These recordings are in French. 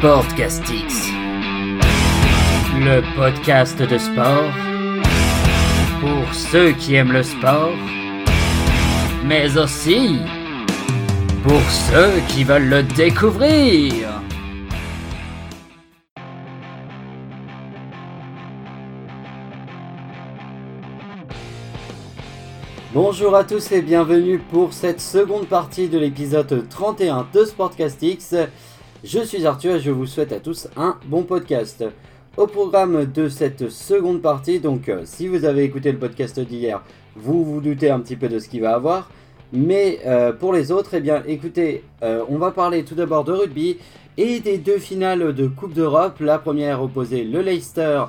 Sportcastix, le podcast de sport pour ceux qui aiment le sport, mais aussi pour ceux qui veulent le découvrir. Bonjour à tous et bienvenue pour cette seconde partie de l'épisode 31 de Sportcastix. Je suis Arthur et je vous souhaite à tous un bon podcast. Au programme de cette seconde partie, donc euh, si vous avez écouté le podcast d'hier, vous vous doutez un petit peu de ce qu'il va avoir. Mais euh, pour les autres, eh bien écoutez, euh, on va parler tout d'abord de rugby et des deux finales de Coupe d'Europe. La première opposait le Leicester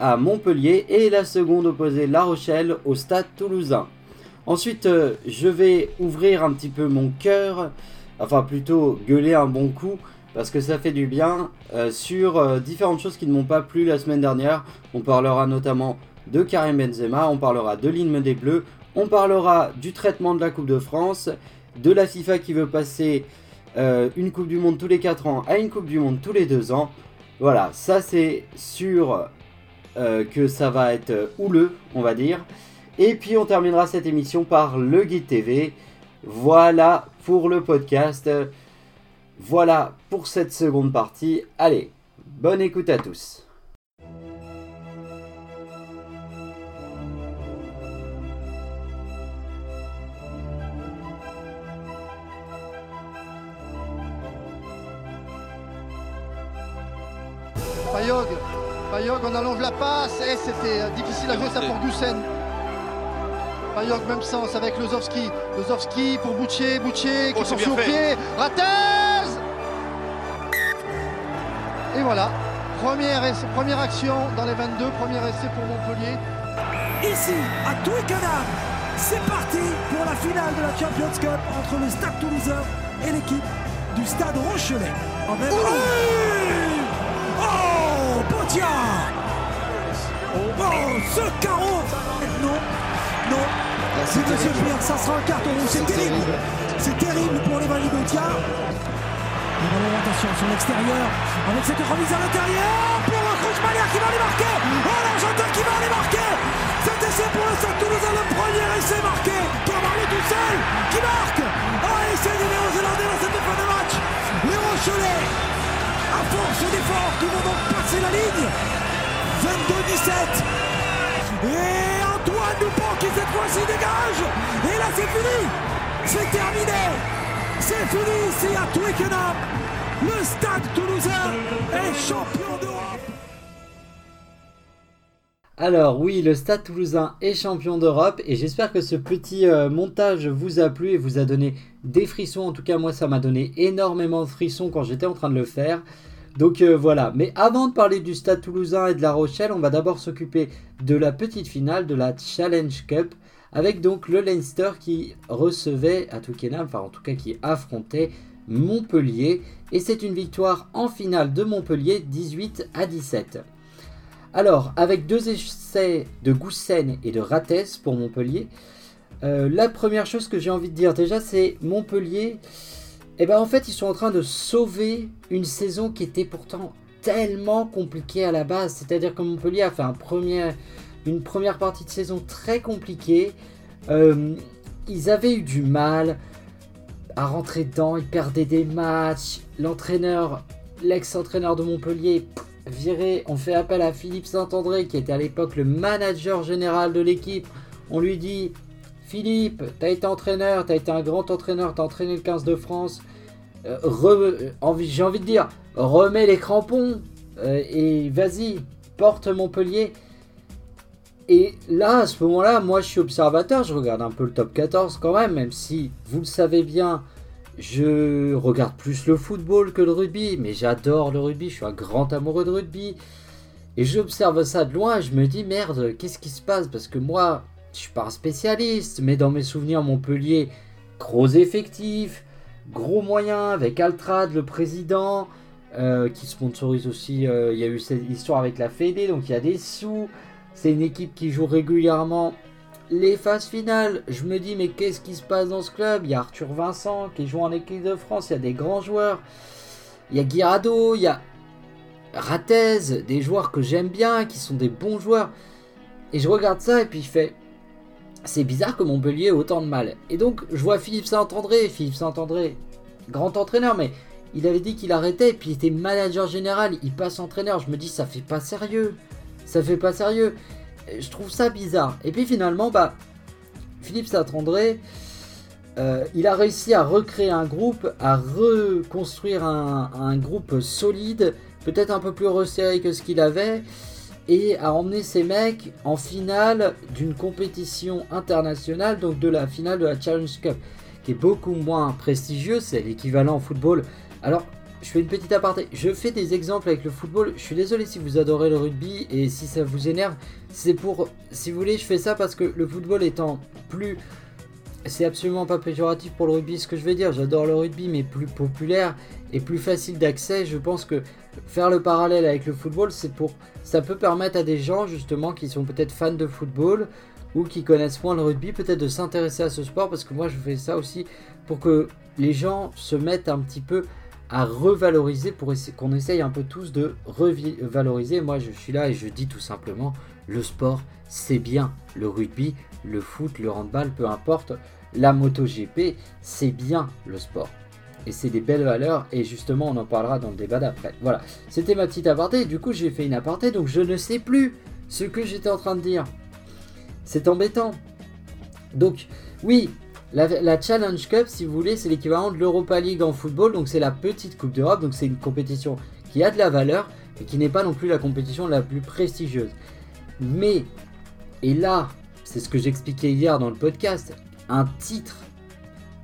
à Montpellier et la seconde opposait La Rochelle au Stade toulousain. Ensuite, je vais ouvrir un petit peu mon cœur, enfin plutôt gueuler un bon coup parce que ça fait du bien euh, sur euh, différentes choses qui ne m'ont pas plu la semaine dernière. On parlera notamment de Karim Benzema, on parlera de l'hymne des Bleus, on parlera du traitement de la Coupe de France, de la FIFA qui veut passer euh, une Coupe du Monde tous les 4 ans à une Coupe du Monde tous les 2 ans. Voilà, ça c'est sûr que ça va être houleux, on va dire. Et puis on terminera cette émission par le Guide TV. Voilà pour le podcast. Voilà pour cette seconde partie. Allez, bonne écoute à tous. Payog, Payog, on allonge la passe et c'était euh, difficile à jouer ça pour Goussen. Payog même sens avec Lozovski, Lozovski pour Boutier, Boutier qui Oh, au fait. pied, Rattez Et voilà, première, essai- première action dans les 22, premier essai pour Montpellier. ici à Twickenham. C'est parti pour la finale de la Champions Cup entre le Stade Toulousain et l'équipe du Stade Rochelet. En même Oui Oh, Botia Oh, ce carreau Non, non. C'est Monsieur Pierre, ça sera un carton rouge. C'est terrible. C'est terrible pour les Botia. Le ballon, attention, sur l'extérieur, avec cette remise à l'intérieur pour Kruchmanier qui va aller marquer. Oh, l'Argentin qui va aller marquer. Cet essai pour le Stade Toulousain, le premier essai marqué par Marley tout seul, qui marque. Oh, essai des Néo-Zélandais dans cette fin de match. Les Rochelais, à force d'efforts, qui vont donc passer la ligne. 22-17. Et Antoine Dupont qui cette fois-ci dégage. Et là, c'est fini. C'est terminé. C'est fini à Twickenham. Le stade toulousain est champion d'Europe. Alors oui, le Stade Toulousain est champion d'Europe et j'espère que ce petit euh, montage vous a plu et vous a donné des frissons. En tout cas, moi, ça m'a donné énormément de frissons quand j'étais en train de le faire. Donc euh, voilà, mais avant de parler du Stade Toulousain et de La Rochelle, on va d'abord s'occuper de la petite finale de la Challenge Cup avec donc le Leinster qui recevait à Twickenham, enfin en tout cas qui affrontait Montpellier et c'est une victoire en finale de Montpellier 18 à 17. Alors, avec deux essais de Goussen et de Rates pour Montpellier, euh, la première chose que j'ai envie de dire déjà, c'est Montpellier. Eh ben, en fait, ils sont en train de sauver une saison qui était pourtant tellement compliquée à la base. C'est-à-dire que Montpellier a fait un premier, une première partie de saison très compliquée. Euh, ils avaient eu du mal à rentrer dedans, ils perdaient des matchs. L'entraîneur, l'ex-entraîneur de Montpellier, viré. On fait appel à Philippe Saint-André, qui était à l'époque le manager général de l'équipe. On lui dit Philippe, t'as été entraîneur, t'as été un grand entraîneur, t'as entraîné le 15 de France. Euh, envie- J'ai envie de dire, remets les crampons euh, et vas-y, porte Montpellier. Et là, à ce moment-là, moi je suis observateur, je regarde un peu le top 14 quand même, même si vous le savez bien, je regarde plus le football que le rugby, mais j'adore le rugby, je suis un grand amoureux de rugby. Et j'observe ça de loin je me dis merde, qu'est-ce qui se passe? Parce que moi, je suis pas un spécialiste, mais dans mes souvenirs, Montpellier, gros effectifs, gros moyens, avec Altrad, le président, euh, qui sponsorise aussi, euh, il y a eu cette histoire avec la Fédé, donc il y a des sous. C'est une équipe qui joue régulièrement les phases finales. Je me dis, mais qu'est-ce qui se passe dans ce club? Il y a Arthur Vincent qui joue en équipe de France, il y a des grands joueurs. Il y a Guirado, il y a, Ratez, des joueurs que j'aime bien, qui sont des bons joueurs. Et je regarde ça et puis je fais c'est bizarre que Montpellier ait autant de mal. Et donc je vois Philippe Saint-André, Philippe Saint-André, grand entraîneur, mais il avait dit qu'il arrêtait, puis il était manager général, il passe entraîneur. Je me dis ça fait pas sérieux, ça fait pas sérieux. Je trouve ça bizarre. Et puis finalement, bah, Philippe Saint-André, euh, il a réussi à recréer un groupe, à reconstruire un groupe solide, peut-être un peu plus resserré que ce qu'il avait et a emmené ses mecs en finale d'une compétition internationale, donc de la finale de la Challenge Cup, qui est beaucoup moins prestigieuse, c'est l'équivalent en football. Alors, je fais une petite aparté, je fais des exemples avec le football, je suis désolé si vous adorez le rugby et si ça vous énerve, c'est pour, si vous voulez, je fais ça parce que le football étant plus c'est absolument pas péjoratif pour le rugby ce que je vais dire. J'adore le rugby, mais plus populaire et plus facile d'accès. Je pense que faire le parallèle avec le football, c'est pour, ça peut permettre à des gens justement qui sont peut-être fans de football ou qui connaissent moins le rugby, peut-être de s'intéresser à ce sport parce que moi je fais ça aussi pour que les gens se mettent un petit peu à revaloriser pour qu'on essaye un peu tous de revaloriser. Moi je suis là et je dis tout simplement le sport c'est bien. Le rugby, le foot, le handball, peu importe. La MotoGP, c'est bien le sport. Et c'est des belles valeurs, et justement, on en parlera dans le débat d'après. Voilà, c'était ma petite aparté. Du coup, j'ai fait une aparté, donc je ne sais plus ce que j'étais en train de dire. C'est embêtant. Donc, oui, la, Challenge Cup, si vous voulez, c'est l'équivalent de l'Europa League en football, donc c'est la petite Coupe d'Europe, donc c'est une compétition qui a de la valeur, et qui n'est pas non plus la compétition la plus prestigieuse. Mais, et là, c'est ce que j'expliquais hier dans le podcast. Un titre,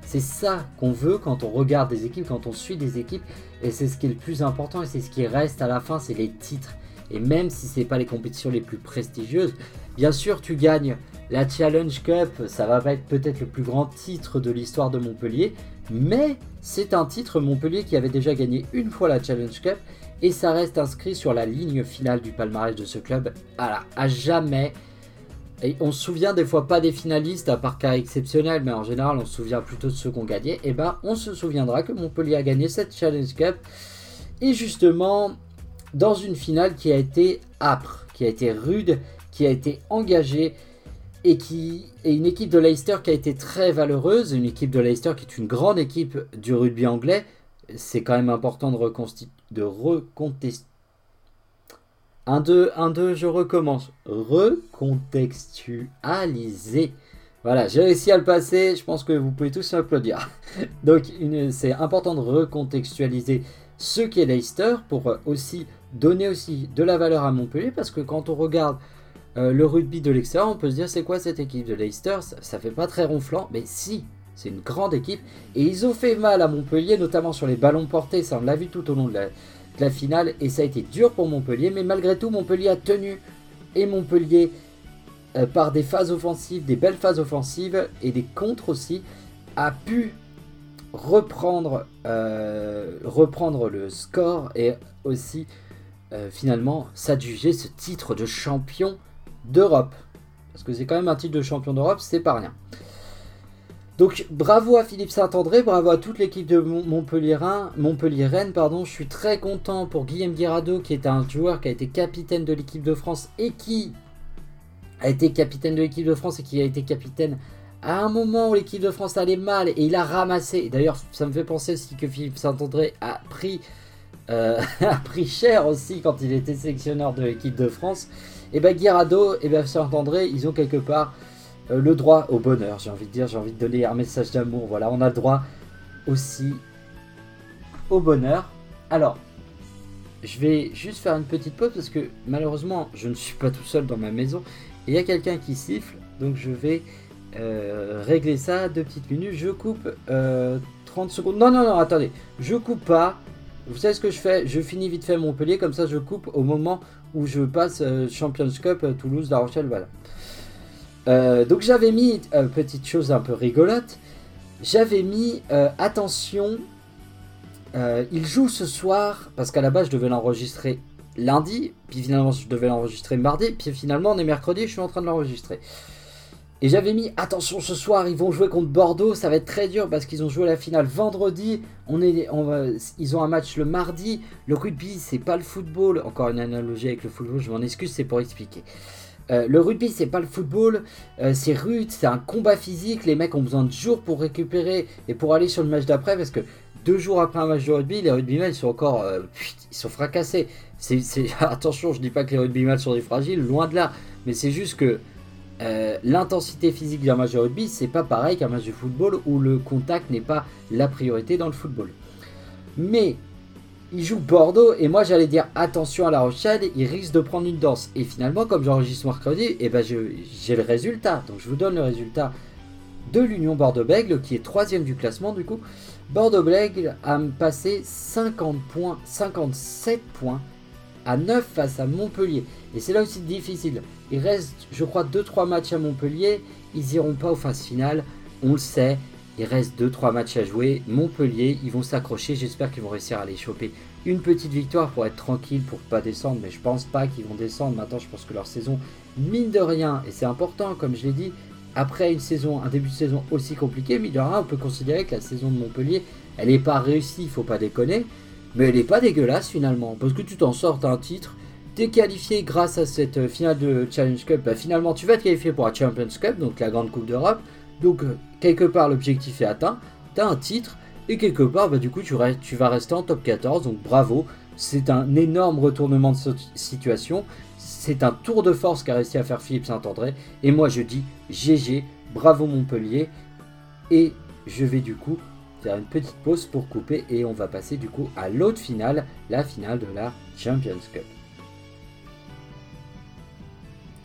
c'est ça qu'on veut quand on regarde des équipes, quand on suit des équipes. Et c'est ce qui est le plus important et c'est ce qui reste à la fin, c'est les titres. Et même si ce n'est pas les compétitions les plus prestigieuses, bien sûr tu gagnes la Challenge Cup, ça va pas être peut-être le plus grand titre de l'histoire de Montpellier, mais c'est un titre Montpellier qui avait déjà gagné une fois la Challenge Cup et ça reste inscrit sur la ligne finale du palmarès de ce club. À jamais et on se souvient des fois pas des finalistes, à part cas exceptionnel, mais en général on se souvient plutôt de ceux qui ont gagné. Et eh ben on se souviendra que Montpellier a gagné cette Challenge Cup. Et justement, dans une finale qui a été âpre, qui a été rude, qui a été engagée. Et, qui, est une équipe de Leicester qui a été très valeureuse, une équipe de Leicester qui est une grande équipe du rugby anglais. C'est quand même important de, de recontester 1, 2, 1, 2, je recommence. Recontextualiser. Voilà, j'ai réussi à le passer. Je pense que vous pouvez tous m'applaudir. Donc, c'est important de recontextualiser ce qu'est Leicester pour aussi donner aussi de la valeur à Montpellier parce que quand on regarde euh, le rugby de l'extérieur, on peut se dire c'est quoi cette équipe de Leicester? Ça, fait pas très ronflant, mais si, c'est une grande équipe et ils ont fait mal à Montpellier, notamment sur les ballons portés. Ça, on l'a vu tout au long de la, finale et ça a été dur pour Montpellier, mais malgré tout Montpellier a tenu et Montpellier euh, par des phases offensives, des belles phases offensives et des contres aussi, a pu reprendre, euh, le score et aussi finalement s'adjuger ce titre de champion d'Europe. Parce que c'est quand même un titre de champion d'Europe, c'est pas rien. Donc bravo à Philippe Saint-André, bravo à toute l'équipe de Montpellier, Montpellier Rennes. Pardon. Je suis très content pour Guillaume Guirado qui est un joueur qui a été capitaine de l'équipe de France et qui a été capitaine de l'équipe de France et qui a été capitaine à un moment où l'équipe de France allait mal et il a ramassé. D'ailleurs, ça me fait penser aussi que Philippe Saint-André euh, a pris cher aussi quand il était sélectionneur de l'équipe de France. Et bien Guirado et bien Saint-André, ils ont quelque part euh, le droit au bonheur, j'ai envie de dire, j'ai envie de donner un message d'amour. Voilà, on a le droit aussi au bonheur. Alors, je vais juste faire une petite pause parce que malheureusement, je ne suis pas tout seul dans ma maison. Il y a quelqu'un qui siffle, donc je vais euh, régler ça deux petites minutes. Je coupe 30 euh, secondes. Non, non, non, attendez, je coupe pas. Vous savez ce que je fais? Je finis vite fait Montpellier, comme ça je coupe au moment où je passe Champions Cup Toulouse, La Rochelle, voilà. Euh, donc j'avais mis, euh, petite chose un peu rigolote, j'avais mis euh, attention, il joue ce soir, parce qu'à la base je devais l'enregistrer lundi, puis finalement je devais l'enregistrer mardi, puis finalement on est mercredi, je suis en train de l'enregistrer. Et j'avais mis attention ce soir, ils vont jouer contre Bordeaux, ça va être très dur parce qu'ils ont joué la finale vendredi, on est, ils ont un match le mardi. Le rugby, c'est pas le football. Encore une analogie avec le football, je m'en excuse, c'est pour expliquer. Euh, le rugby, c'est pas le football, euh, c'est rude, c'est un combat physique. Les mecs ont besoin de jours pour récupérer et pour aller sur le match d'après parce que deux jours après un match de rugby, les rugbymen sont encore, euh, ils sont fracassés. Attention, je dis pas que les rugbymen sont des fragiles, loin de là, mais c'est juste que euh, l'intensité physique d'un match de rugby, c'est pas pareil qu'un match de football où le contact n'est pas la priorité dans le football. Mais il joue Bordeaux et moi j'allais dire attention à La Rochelle, il risque de prendre une danse. Et finalement, comme j'enregistre mercredi, eh ben j'ai le résultat. Donc je vous donne le résultat de l'Union Bordeaux-Bègle qui est troisième du classement du coup. Bordeaux-Bègle a passé 50 points, 57 points à 9 face à Montpellier. Et c'est là aussi difficile. Il reste, je crois, 2-3 matchs à Montpellier. Ils iront pas aux phases finales. On le sait. Il reste 2-3 matchs à jouer. Montpellier, ils vont s'accrocher. J'espère qu'ils vont réussir à les choper. Une petite victoire pour être tranquille, pour pas descendre. Mais je pense pas qu'ils vont descendre. Maintenant, je pense que leur saison, mine de rien, et c'est important, comme je l'ai dit, après une saison, un début de saison aussi compliqué, mine de rien, on peut considérer que la saison de Montpellier, elle n'est pas réussie, il faut pas déconner. Mais elle n'est pas dégueulasse finalement. Parce que tu t'en sors, un titre t'es qualifié grâce à cette euh, finale de Challenge Cup, bah, finalement tu vas te qualifier pour la Champions Cup, donc la grande coupe d'Europe. Donc euh, quelque part l'objectif est atteint, t'as un titre, et quelque part bah, du coup tu, tu vas rester en top 14, donc bravo. C'est un énorme retournement de situation. C'est un tour de force qu'a réussi à faire Philippe Saint-André. Et moi je dis GG, bravo Montpellier. Et je vais du coup une petite pause pour couper et on va passer du coup à l'autre finale, la finale de la Champions Cup.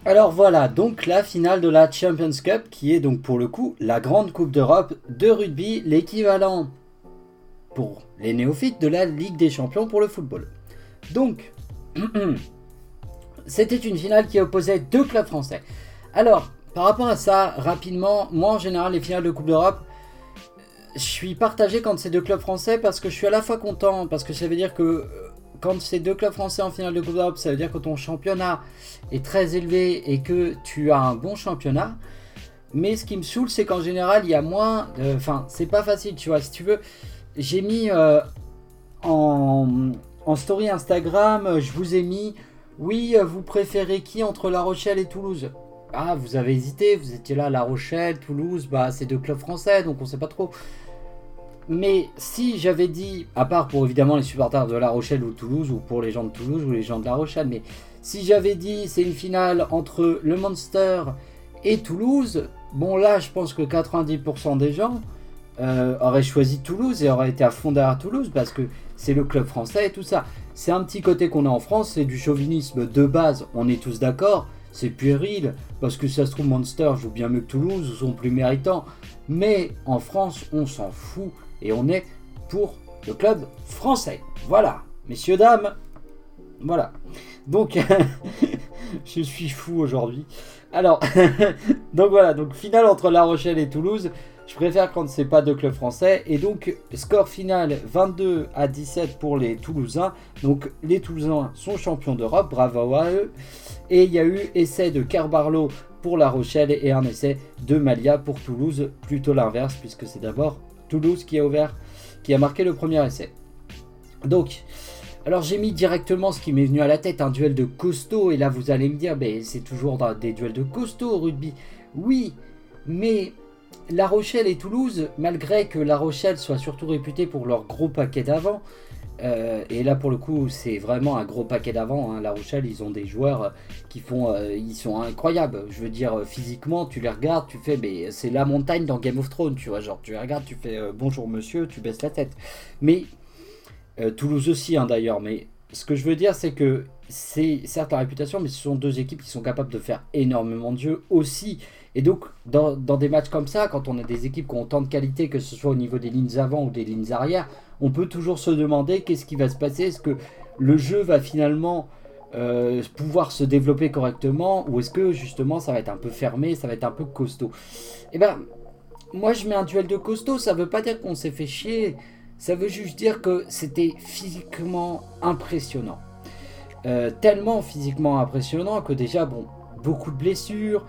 Alors voilà, donc la finale de la Champions Cup, qui est donc pour le coup la grande Coupe d'Europe de rugby, l'équivalent pour les néophytes de la Ligue des Champions pour le football. Donc, c'était une finale qui opposait deux clubs français. Alors, par rapport à ça, rapidement, moi en général, les finales de Coupe d'Europe, je suis partagé quand c'est deux clubs français parce que je suis à la fois content, parce que ça veut dire que euh, quand c'est deux clubs français en finale de Coupe d'Europe, ça veut dire que ton championnat est très élevé et que tu as un bon championnat. Mais ce qui me saoule, c'est qu'en général, il y a moins. Enfin, c'est pas facile, tu vois. Si tu veux, j'ai mis euh, en, en, story Instagram, je vous ai mis. Oui, vous préférez qui entre La Rochelle et Toulouse? Ah, vous avez hésité, vous étiez là, La Rochelle, Toulouse, bah c'est deux clubs français, donc on sait pas trop. Mais si j'avais dit, à part pour évidemment les supporters de La Rochelle ou Toulouse, ou pour les gens de Toulouse ou les gens de La Rochelle, mais si j'avais dit c'est une finale entre le Monster et Toulouse, bon là je pense que 90% des gens euh, auraient choisi Toulouse et auraient été à fond derrière Toulouse parce que c'est le club français et tout ça. C'est un petit côté qu'on a en France, c'est du chauvinisme de base, on est tous d'accord, c'est puéril, parce que ça se trouve Monster joue bien mieux que Toulouse, ou sont plus méritants, mais en France on s'en fout et on est pour le club français. Voilà, messieurs, dames, voilà. Donc, je suis fou aujourd'hui. Alors, donc voilà, donc finale entre La Rochelle et Toulouse. Je préfère quand c'est pas deux clubs français. Et donc, score final 22 à 17 pour les Toulousains. Donc, les Toulousains sont champions d'Europe. Bravo à eux. Et il y a eu essai de Carbarlo pour La Rochelle et un essai de Malia pour Toulouse. Plutôt l'inverse, puisque c'est d'abord Toulouse qui a ouvert, qui a marqué le premier essai. Donc, alors j'ai mis directement ce qui m'est venu à la tête, un duel de costaud, et là vous allez me dire, ben, c'est toujours des duels de costaud au rugby. Oui, mais La Rochelle et Toulouse, malgré que La Rochelle soit surtout réputée pour leur gros paquet d'avant, euh, et là pour le coup c'est vraiment un gros paquet d'avant. Hein. La Rochelle ils ont des joueurs qui font, euh, ils sont incroyables. Je veux dire physiquement tu les regardes, tu fais, mais c'est la montagne dans Game of Thrones, tu vois. Genre tu les regardes, tu fais euh, bonjour monsieur, tu baisses la tête. Mais Toulouse aussi hein, d'ailleurs. Mais ce que je veux dire c'est que c'est certes la réputation, mais ce sont deux équipes qui sont capables de faire énormément de jeux aussi. Et donc, dans, dans, des matchs comme ça, quand on a des équipes qui ont tant de qualité, que ce soit au niveau des lignes avant ou des lignes arrière, on peut toujours se demander qu'est-ce qui va se passer. Est-ce que le jeu va finalement euh, pouvoir se développer correctement ou est-ce que justement ça va être un peu fermé, ça va être un peu costaud? Eh ben, moi je mets un duel de costaud, ça veut pas dire qu'on s'est fait chier, ça veut juste dire que c'était physiquement impressionnant. Euh, tellement physiquement impressionnant que déjà, bon, beaucoup de blessures,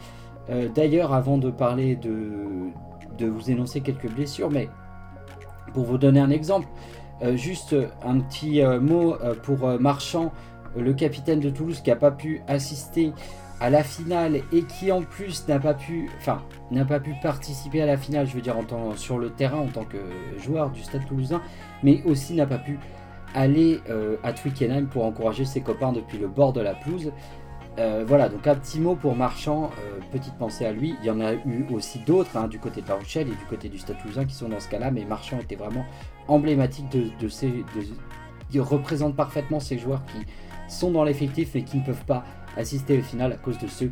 Euh, d'ailleurs, avant de parler de, de vous énoncer quelques blessures, mais pour vous donner un exemple, euh, juste un petit euh, mot pour Marchand, le capitaine de Toulouse qui n'a pas pu assister à la finale et qui en plus n'a pas pu, enfin, n'a pas pu participer à la finale, je veux dire en tant, sur le terrain en tant que joueur du Stade Toulousain, mais aussi n'a pas pu aller à Twickenham pour encourager ses copains depuis le bord de la pelouse. Euh, voilà, donc un petit mot pour Marchand, euh, petite pensée à lui. Il y en a eu aussi d'autres hein, du côté de La et du côté du Stade qui sont dans ce cas-là, mais Marchand était vraiment emblématique de, ces. il représente parfaitement ces joueurs qui sont dans l'effectif et qui ne peuvent pas assister au final à cause de ce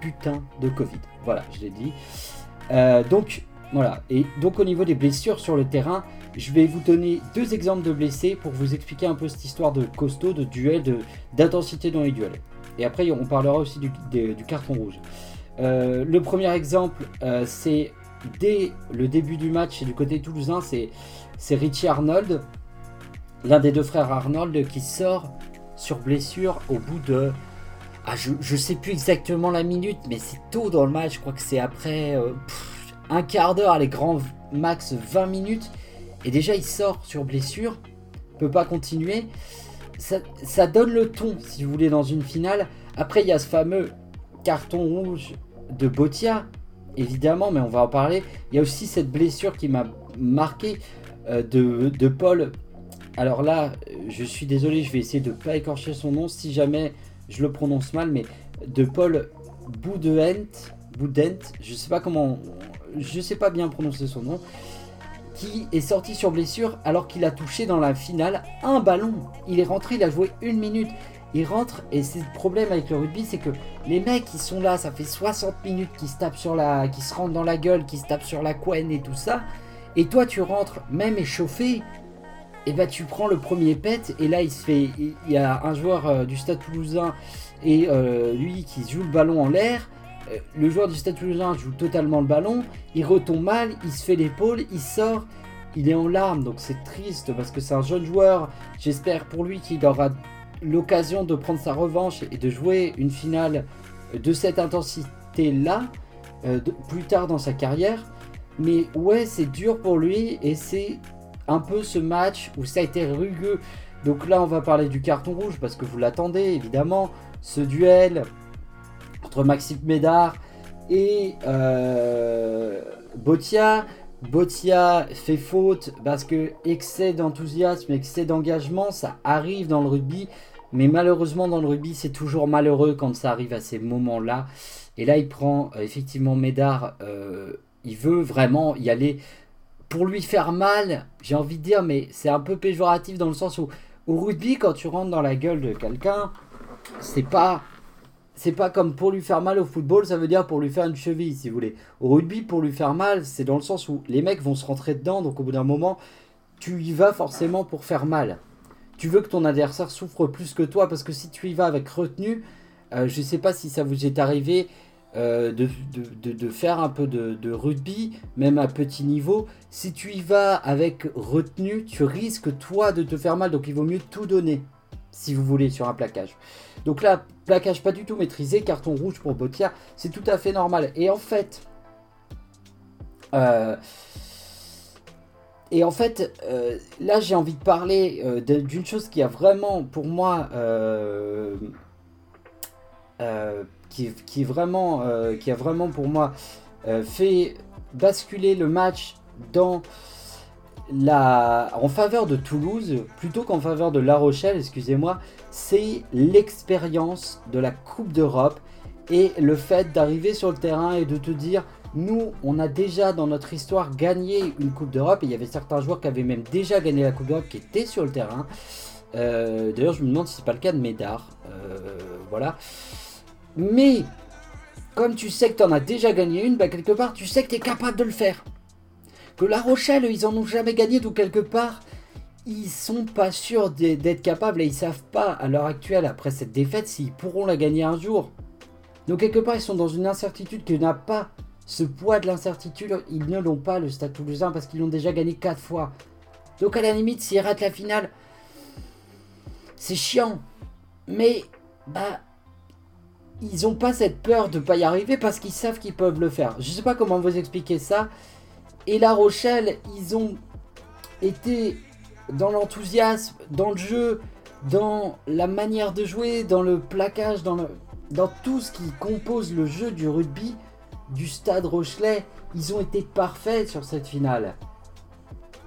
putain de Covid. Voilà, je l'ai dit. Euh, donc, voilà. Et donc, au niveau des blessures sur le terrain, je vais vous donner deux exemples de blessés pour vous expliquer un peu cette histoire de costaud, de duel, d'intensité dans les duels. Et après, on parlera aussi du, carton rouge. Euh, le premier exemple, euh, c'est dès le début du match du côté toulousain, c'est Richie Arnold, l'un des deux frères Arnold, qui sort sur blessure au bout de. Ah, je ne sais plus exactement la minute, mais c'est tôt dans le match. Je crois que c'est après euh, un quart d'heure, les grands max 20 minutes. Et déjà, il sort sur blessure, peut pas continuer ça, donne le ton, si vous voulez, dans une finale. Après, il y a ce fameux carton rouge de Botia, évidemment, mais on va en parler. Il y a aussi cette blessure qui m'a marqué euh, de, Paul. Alors là, je suis désolé, je vais essayer de ne pas écorcher son nom si jamais je le prononce mal, mais de Paul Boudent, Boudent, je sais pas comment, je sais pas bien prononcer son nom qui est sorti sur blessure alors qu'il a touché dans la finale un ballon. Il est rentré, il a joué une minute. Il rentre et c'est le problème avec le rugby, c'est que les mecs qui sont là, ça fait 60 minutes qui se tapent sur la, qui se rentrent dans la gueule, qui se tapent sur la couenne et tout ça. Et toi tu rentres même échauffé, et bah tu prends le premier pet et là il se fait, il y a un joueur euh, du Stade Toulousain et euh, lui qui joue le ballon en l'air le joueur du Stade Toulousain joue totalement le ballon, il retombe mal, il se fait l'épaule, il sort, il est en larmes, donc c'est triste parce que c'est un jeune joueur. J'espère pour lui qu'il aura l'occasion de prendre sa revanche et de jouer une finale de cette intensité-là euh, plus tard dans sa carrière. Mais ouais, c'est dur pour lui et c'est un peu ce match où ça a été rugueux. Donc là, on va parler du carton rouge parce que vous l'attendez évidemment. Ce duel Maxime Médard et euh, Botia. Botia fait faute parce que excès d'enthousiasme, excès d'engagement, ça arrive dans le rugby. Mais malheureusement, dans le rugby, c'est toujours malheureux quand ça arrive à ces moments-là. Et là, il prend euh, effectivement Médard. Euh, il veut vraiment y aller pour lui faire mal. J'ai envie de dire, mais c'est un peu péjoratif dans le sens où au rugby, quand tu rentres dans la gueule de quelqu'un, c'est pas c'est pas comme pour lui faire mal au football, ça veut dire pour lui faire une cheville, si vous voulez. Au rugby, pour lui faire mal, c'est dans le sens où les mecs vont se rentrer dedans, donc au bout d'un moment, tu y vas forcément pour faire mal. Tu veux que ton adversaire souffre plus que toi, parce que si tu y vas avec retenue, euh, je sais pas si ça vous est arrivé euh, de, de, faire un peu de, rugby, même à petit niveau. Si tu y vas avec retenue, tu risques toi de te faire mal, donc il vaut mieux tout donner, si vous voulez, sur un plaquage. Donc là, plaquage pas du tout maîtrisé, carton rouge pour Botia, c'est tout à fait normal. Et en fait, euh, et en fait, euh, là j'ai envie de parler euh, d'une chose qui a vraiment pour moi, qui, qui, a vraiment pour moi fait basculer le match dans la, en faveur de Toulouse plutôt qu'en faveur de La Rochelle, excusez-moi, c'est l'expérience de la Coupe d'Europe et le fait d'arriver sur le terrain et de te dire nous, on a déjà dans notre histoire gagné une Coupe d'Europe il y avait certains joueurs qui avaient même déjà gagné la Coupe d'Europe qui étaient sur le terrain. Euh, d'ailleurs, je me demande si c'est pas le cas de Médard. Euh, voilà. Mais comme tu sais que tu en as déjà gagné une, bah quelque part tu sais que tu es capable de le faire. Que La Rochelle, ils en ont jamais gagné, donc quelque part, ils sont pas sûrs d'être capables et ils savent pas à l'heure actuelle, après cette défaite, s'ils pourront la gagner un jour. Donc quelque part, ils sont dans une incertitude qui n'a pas ce poids de l'incertitude. Ils ne l'ont pas, le Stade Toulousain, parce qu'ils l'ont déjà gagné 4 fois. Donc à la limite, s'ils ratent la finale, c'est chiant. Mais, bah, ils n'ont pas cette peur de ne pas y arriver parce qu'ils savent qu'ils peuvent le faire. Je sais pas comment vous expliquer ça. Et La Rochelle, ils ont été dans l'enthousiasme, dans le jeu, dans la manière de jouer, dans le plaquage, dans, tout ce qui compose le jeu du rugby du stade Rochelet. Ils ont été parfaits sur cette finale.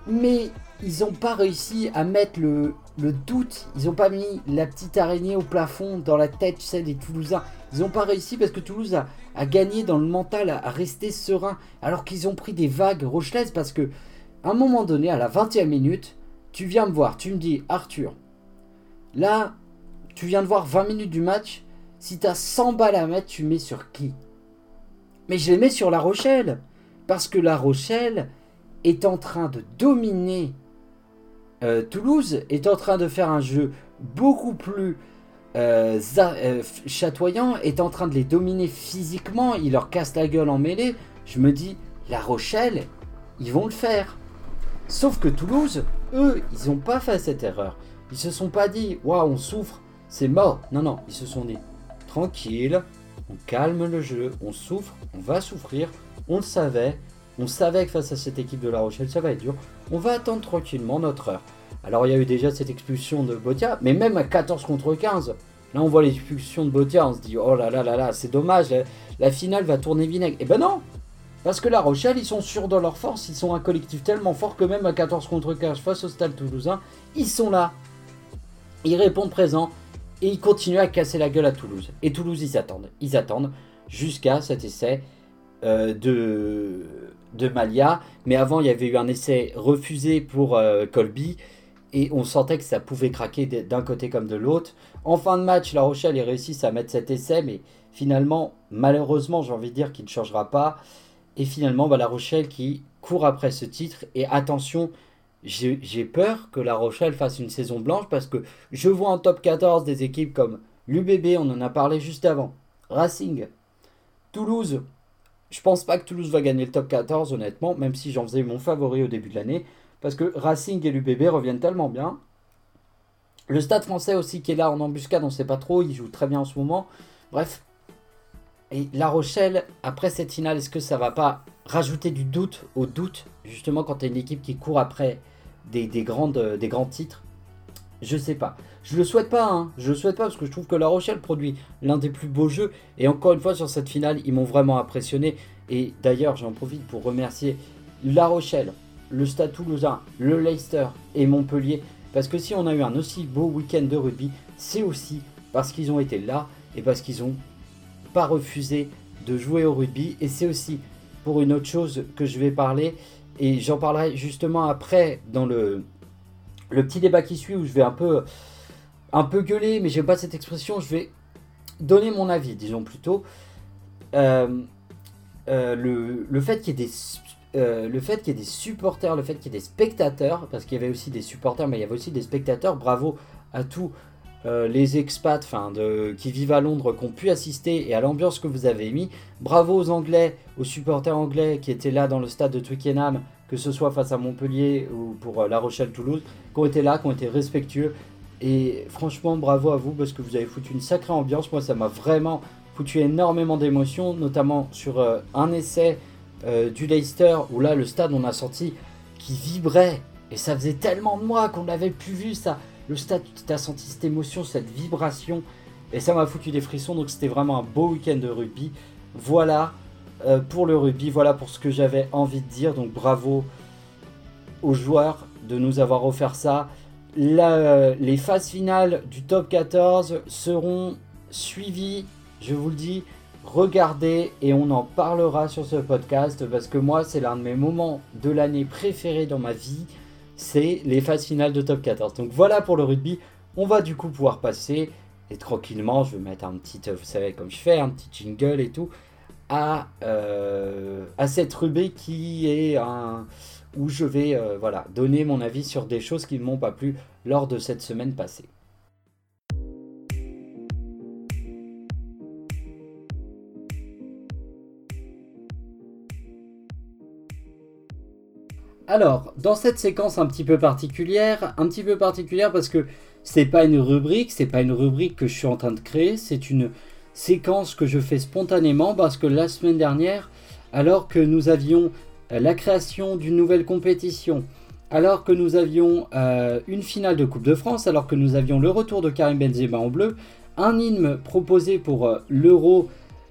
Mais ils n'ont pas réussi à mettre le, doute, ils n'ont pas mis la petite araignée au plafond dans la tête des Toulousains. Ils n'ont pas réussi parce que Toulouse a, gagné dans le mental, à, rester serein, alors qu'ils ont pris des vagues rochelaises parce que, à un moment donné, à la 20e minute, tu viens me voir, tu me dis, Arthur, là, tu viens de voir 20 minutes du match, si tu as 100 balles à mettre, tu mets sur qui? Mais je les mets sur La Rochelle, parce que La Rochelle est en train de dominer euh, Toulouse, est en train de faire un jeu beaucoup plus euh, euh, chatoyant, est en train de les dominer physiquement, il leur casse la gueule en mêlée. Je me dis, La Rochelle, ils vont le faire. Sauf que Toulouse, eux, ils n'ont pas fait cette erreur. Ils se sont pas dit, waouh, on souffre, c'est mort. Non, non, ils se sont dit, tranquille, on calme le jeu, on souffre, on va souffrir, on le savait, on savait que face à cette équipe de La Rochelle, ça va être dur. On va attendre tranquillement notre heure. Alors il y a eu déjà cette expulsion de Botia, mais même à 14 contre 15, là on voit l'expulsion de Botia, on se dit oh là là là là, c'est dommage, la, finale va tourner vinaigre. Et eh ben non Parce que La Rochelle, ils sont sûrs de leur force, ils sont un collectif tellement fort que même à 14 contre 15 face au Stade Toulousain, ils sont là. Ils répondent présent et ils continuent à casser la gueule à Toulouse. Et Toulouse, ils attendent. Ils attendent jusqu'à cet essai euh, de, de Malia. Mais avant, il y avait eu un essai refusé pour euh, Colby. Et on sentait que ça pouvait craquer d'un côté comme de l'autre. En fin de match, La Rochelle, ils réussissent à mettre cet essai. Mais finalement, malheureusement, j'ai envie de dire qu'il ne changera pas. Et finalement, bah, La Rochelle qui court après ce titre. Et attention, j'ai peur que La Rochelle fasse une saison blanche parce que je vois en top 14 des équipes comme l'UBB, on en a parlé juste avant, Racing, Toulouse. Je pense pas que Toulouse va gagner le top 14, honnêtement, même si j'en faisais mon favori au début de l'année, parce que Racing et l'UBB reviennent tellement bien. Le Stade français aussi qui est là en embuscade, on ne sait pas trop, il joue très bien en ce moment. Bref. Et La Rochelle, après cette finale, est-ce que ça va pas rajouter du doute au doute, justement quand tu une équipe qui court après euh, des grands titres? Je sais pas. Je le souhaite pas, hein. je le souhaite pas parce que je trouve que La Rochelle produit l'un des plus beaux jeux. Et encore une fois, sur cette finale, ils m'ont vraiment impressionné. Et d'ailleurs, j'en profite pour remercier La Rochelle, le Stade Toulousain, le Leicester et Montpellier. Parce que si on a eu un aussi beau week-end de rugby, c'est aussi parce qu'ils ont été là et parce qu'ils ont pas refusé de jouer au rugby. Et c'est aussi pour une autre chose que je vais parler. Et j'en parlerai justement après dans le, le petit débat qui suit où je vais un peu, un peu gueuler, mais j'aime pas cette expression. Je vais donner mon avis, disons plutôt. Euh, euh, le, le, fait qu'il y ait des euh, le fait qu'il y ait des supporters, le fait qu'il y ait des spectateurs, parce qu'il y avait aussi des supporters, mais il y avait aussi des spectateurs. Bravo à tous euh, les expats qui vivent à Londres, qui ont pu assister et à l'ambiance que vous avez mis. Bravo aux Anglais, aux supporters anglais qui étaient là dans le stade de Twickenham, que ce soit face à Montpellier ou pour euh, La Rochelle-Toulouse, qui ont été là, qui ont été respectueux. Et franchement, bravo à vous parce que vous avez foutu une sacrée ambiance. Moi, ça m'a vraiment foutu énormément d'émotions, notamment sur euh, un essai du Leicester où là, le stade, on a senti qui vibrait. Et ça faisait tellement de mois qu'on n'avait plus vu ça le stade, tu as senti cette émotion, cette vibration. Et ça m'a foutu des frissons. Donc c'était vraiment un beau week-end de rugby. Voilà euh, pour le rugby. Voilà pour ce que j'avais envie de dire. Donc bravo aux joueurs de nous avoir offert ça. les phases finales du top 14 seront suivies. Je vous le dis. Regardez et on en parlera sur ce podcast parce que moi c'est l'un de mes moments de l'année préférés dans ma vie c'est les phases finales de top 14. Donc voilà pour le rugby. On va du coup pouvoir passer et tranquillement, je vais mettre un petit, vous savez comme je fais, un petit jingle et tout, à, euh, à cette rubrique qui est un où je vais euh, voilà, donner mon avis sur des choses qui ne m'ont pas plu lors de cette semaine passée. Alors, dans cette séquence un petit peu particulière, un petit peu particulière parce que c'est pas une rubrique, c'est pas une rubrique que je suis en train de créer, c'est une séquence que je fais spontanément parce que la semaine dernière, alors que nous avions euh, la création d'une nouvelle compétition, alors que nous avions euh, une finale de Coupe de France, alors que nous avions le retour de Karim Benzema en bleu, un hymne proposé pour euh, l'Euro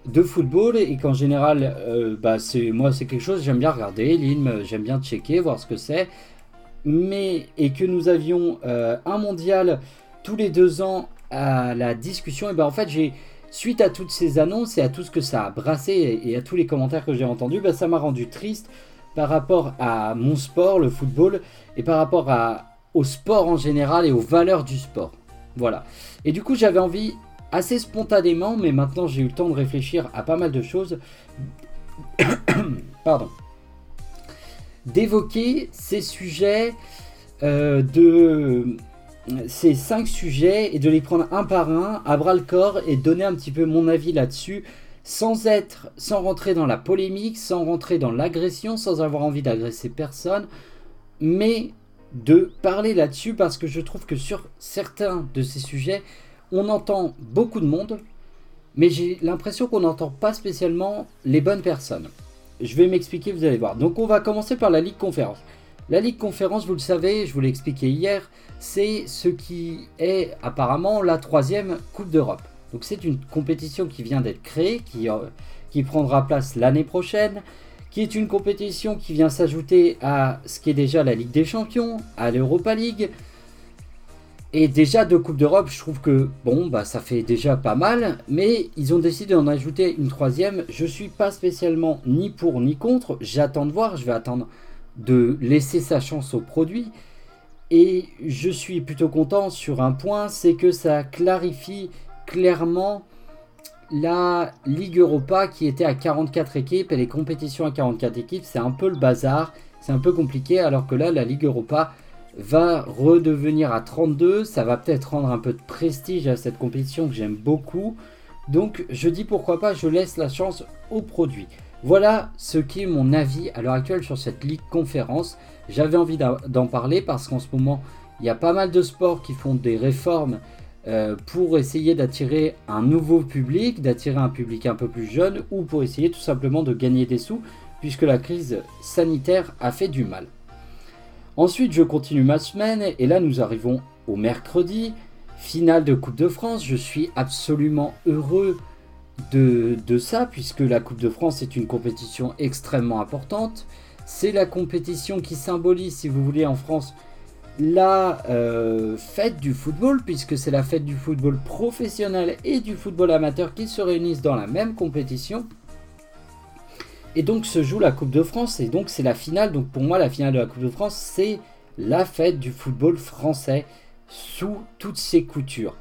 de football et qu'en général, bah, c'est moi c'est quelque chose j'aime bien regarder l'hymne, j'aime bien checker, voir ce que c'est, mais et que nous avions un mondial tous les deux ans à la discussion, et ben en fait j'ai suite à toutes ces annonces et à tout ce que ça a brassé et à tous les commentaires que j'ai entendus, bah, ça m'a rendu triste par rapport à mon sport, le football, et par rapport à, au sport en général et aux valeurs du sport. Voilà. Et du coup, j'avais envie, assez spontanément, mais maintenant j'ai eu le temps de réfléchir à pas mal de choses, pardon, d'évoquer ces sujets euh, de ces cinq sujets et de les prendre un par un à bras le corps et donner un petit peu mon avis là-dessus sans être, sans rentrer dans la polémique, sans rentrer dans l'agression, sans avoir envie d'agresser personne, mais de parler là-dessus parce que je trouve que sur certains de ces sujets, on entend beaucoup de monde, mais j'ai l'impression qu'on n'entend pas spécialement les bonnes personnes. Je vais m'expliquer, vous allez voir. Donc on va commencer par la Ligue Conférence. La Ligue Conférence, vous le savez, je vous l'ai expliqué hier, c'est ce qui est apparemment la troisième Coupe d'Europe. Donc c'est une compétition qui vient d'être créée, qui, euh, qui prendra place l'année prochaine, qui est une compétition qui vient s'ajouter à ce qui est déjà la Ligue des Champions, à l'Europa League. Et déjà deux Coupes d'Europe, je trouve que bon, bah ça fait déjà pas mal, mais ils ont décidé d'en ajouter une troisième. Je suis pas spécialement ni pour ni contre, j'attends de voir, je vais attendre de laisser sa chance au produit. Et je suis plutôt content sur un point, c'est que ça clarifie clairement la Ligue Europa qui était à 44 équipes et les compétitions à 44 équipes, c'est un peu le bazar, c'est un peu compliqué alors que là la Ligue Europa va redevenir à 32, ça va peut-être rendre un peu de prestige à cette compétition que j'aime beaucoup. Donc je dis pourquoi pas, je laisse la chance au produit. Voilà ce qui est mon avis à l'heure actuelle sur cette Ligue Conférence. J'avais envie d'en parler parce qu'en ce moment, il y a pas mal de sports qui font des réformes euh, pour essayer d'attirer un nouveau public, d'attirer un public un peu plus jeune ou pour essayer tout simplement de gagner des sous puisque la crise sanitaire a fait du mal. Ensuite, je continue ma semaine et là nous arrivons au mercredi, finale de Coupe de France. Je suis absolument heureux de, ça, puisque la Coupe de France est une compétition extrêmement importante. C'est la compétition qui symbolise, si vous voulez, en France, la euh, fête du football, puisque c'est la fête du football professionnel et du football amateur qui se réunissent dans la même compétition. Et donc se joue la Coupe de France, et donc c'est la finale. Donc pour moi, la finale de la Coupe de France, c'est la fête du football français sous toutes ses coutures.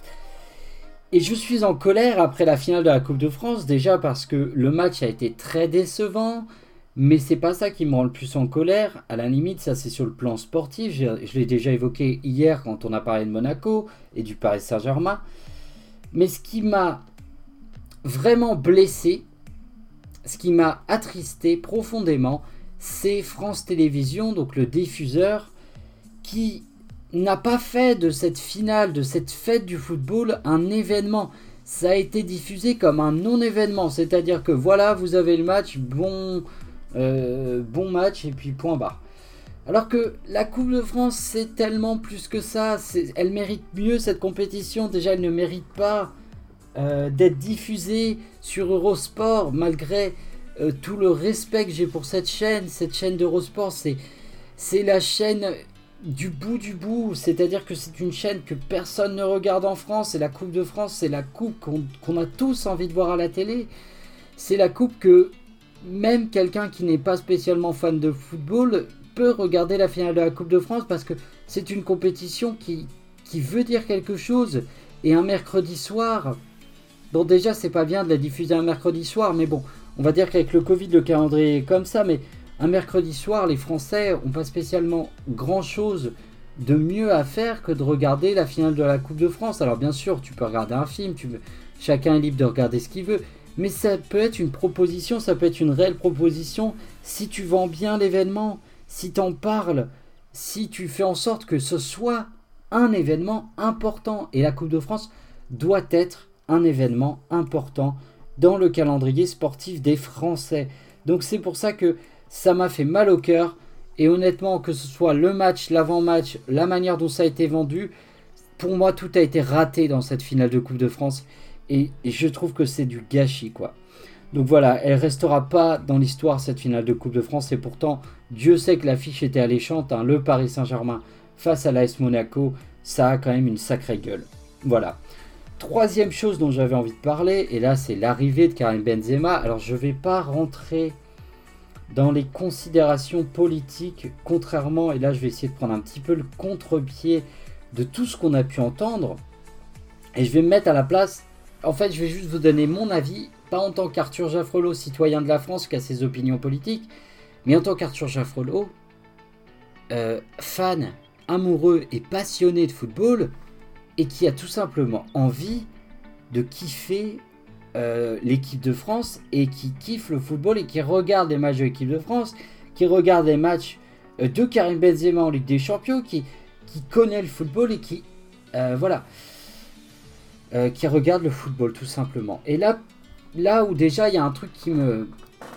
Et je suis en colère après la finale de la Coupe de France, déjà parce que le match a été très décevant, mais c'est pas ça qui me rend le plus en colère. À la limite, ça c'est sur le plan sportif. Je l'ai déjà évoqué hier quand on a parlé de Monaco et du Paris Saint-Germain. Mais ce qui m'a vraiment blessé, ce qui m'a attristé profondément, c'est France Télévisions, donc le diffuseur, qui n'a pas fait de cette finale, de cette fête du football, un événement. Ça a été diffusé comme un non-événement, c'est-à-dire que voilà, vous avez le match, bon, euh, bon match, et puis point barre. Alors que la Coupe de France, c'est tellement plus que ça. Elle mérite mieux cette compétition. Déjà, elle ne mérite pas euh, d'être diffusée sur Eurosport, malgré euh, tout le respect que j'ai pour cette chaîne. Cette chaîne d'Eurosport, c'est la chaîne du bout du bout, c'est-à-dire que c'est une chaîne que personne ne regarde en France, et la Coupe de France, c'est la coupe qu'on a tous envie de voir à la télé. C'est la coupe que même quelqu'un qui n'est pas spécialement fan de football peut regarder la finale de la Coupe de France parce que c'est une compétition qui, qui veut dire quelque chose. Et un mercredi soir, bon déjà c'est pas bien de la diffuser un mercredi soir, mais bon, on va dire qu'avec le Covid le calendrier est comme ça, mais un mercredi soir, les Français n'ont pas spécialement grand-chose de mieux à faire que de regarder la finale de la Coupe de France. Alors bien sûr, tu peux regarder un film, chacun est libre de regarder ce qu'il veut, mais ça peut être une proposition, ça peut être une réelle proposition si tu vends bien l'événement, si tu en parles, si tu fais en sorte que ce soit un événement important. Et la Coupe de France doit être un événement important dans le calendrier sportif des Français. Donc c'est pour ça que ça m'a fait mal au cœur. Et honnêtement, que ce soit le match, l'avant-match, la manière dont ça a été vendu, pour moi, tout a été raté dans cette finale de Coupe de France. Et, je trouve que c'est du gâchis, quoi. Donc voilà, elle restera pas dans l'histoire cette finale de Coupe de France. Et pourtant, Dieu sait que l'affiche était alléchante. Hein. Le Paris Saint-Germain face à l'AS Monaco, ça a quand même une sacrée gueule. Voilà. Troisième chose dont j'avais envie de parler, et là c'est l'arrivée de Karim Benzema. Alors je ne vais pas rentrer dans les considérations politiques, contrairement, et là je vais essayer de prendre un petit peu le contre-pied de tout ce qu'on a pu entendre, et je vais me mettre à la place, en fait je vais juste vous donner mon avis, pas en tant qu'Arthur Jaffrelot, citoyen de la France qui a ses opinions politiques, mais en tant qu'Arthur Jaffrelot, euh, fan, amoureux et passionné de football, et qui a tout simplement envie de kiffer euh, l'équipe de France et qui kiffe le football et qui regarde les matchs de l'équipe de France, qui regarde les matchs euh, de Karim Benzema en Ligue des Champions, qui, connaît le football et qui euh, voilà qui regarde le football tout simplement. Et là, là où déjà il y a un truc qui me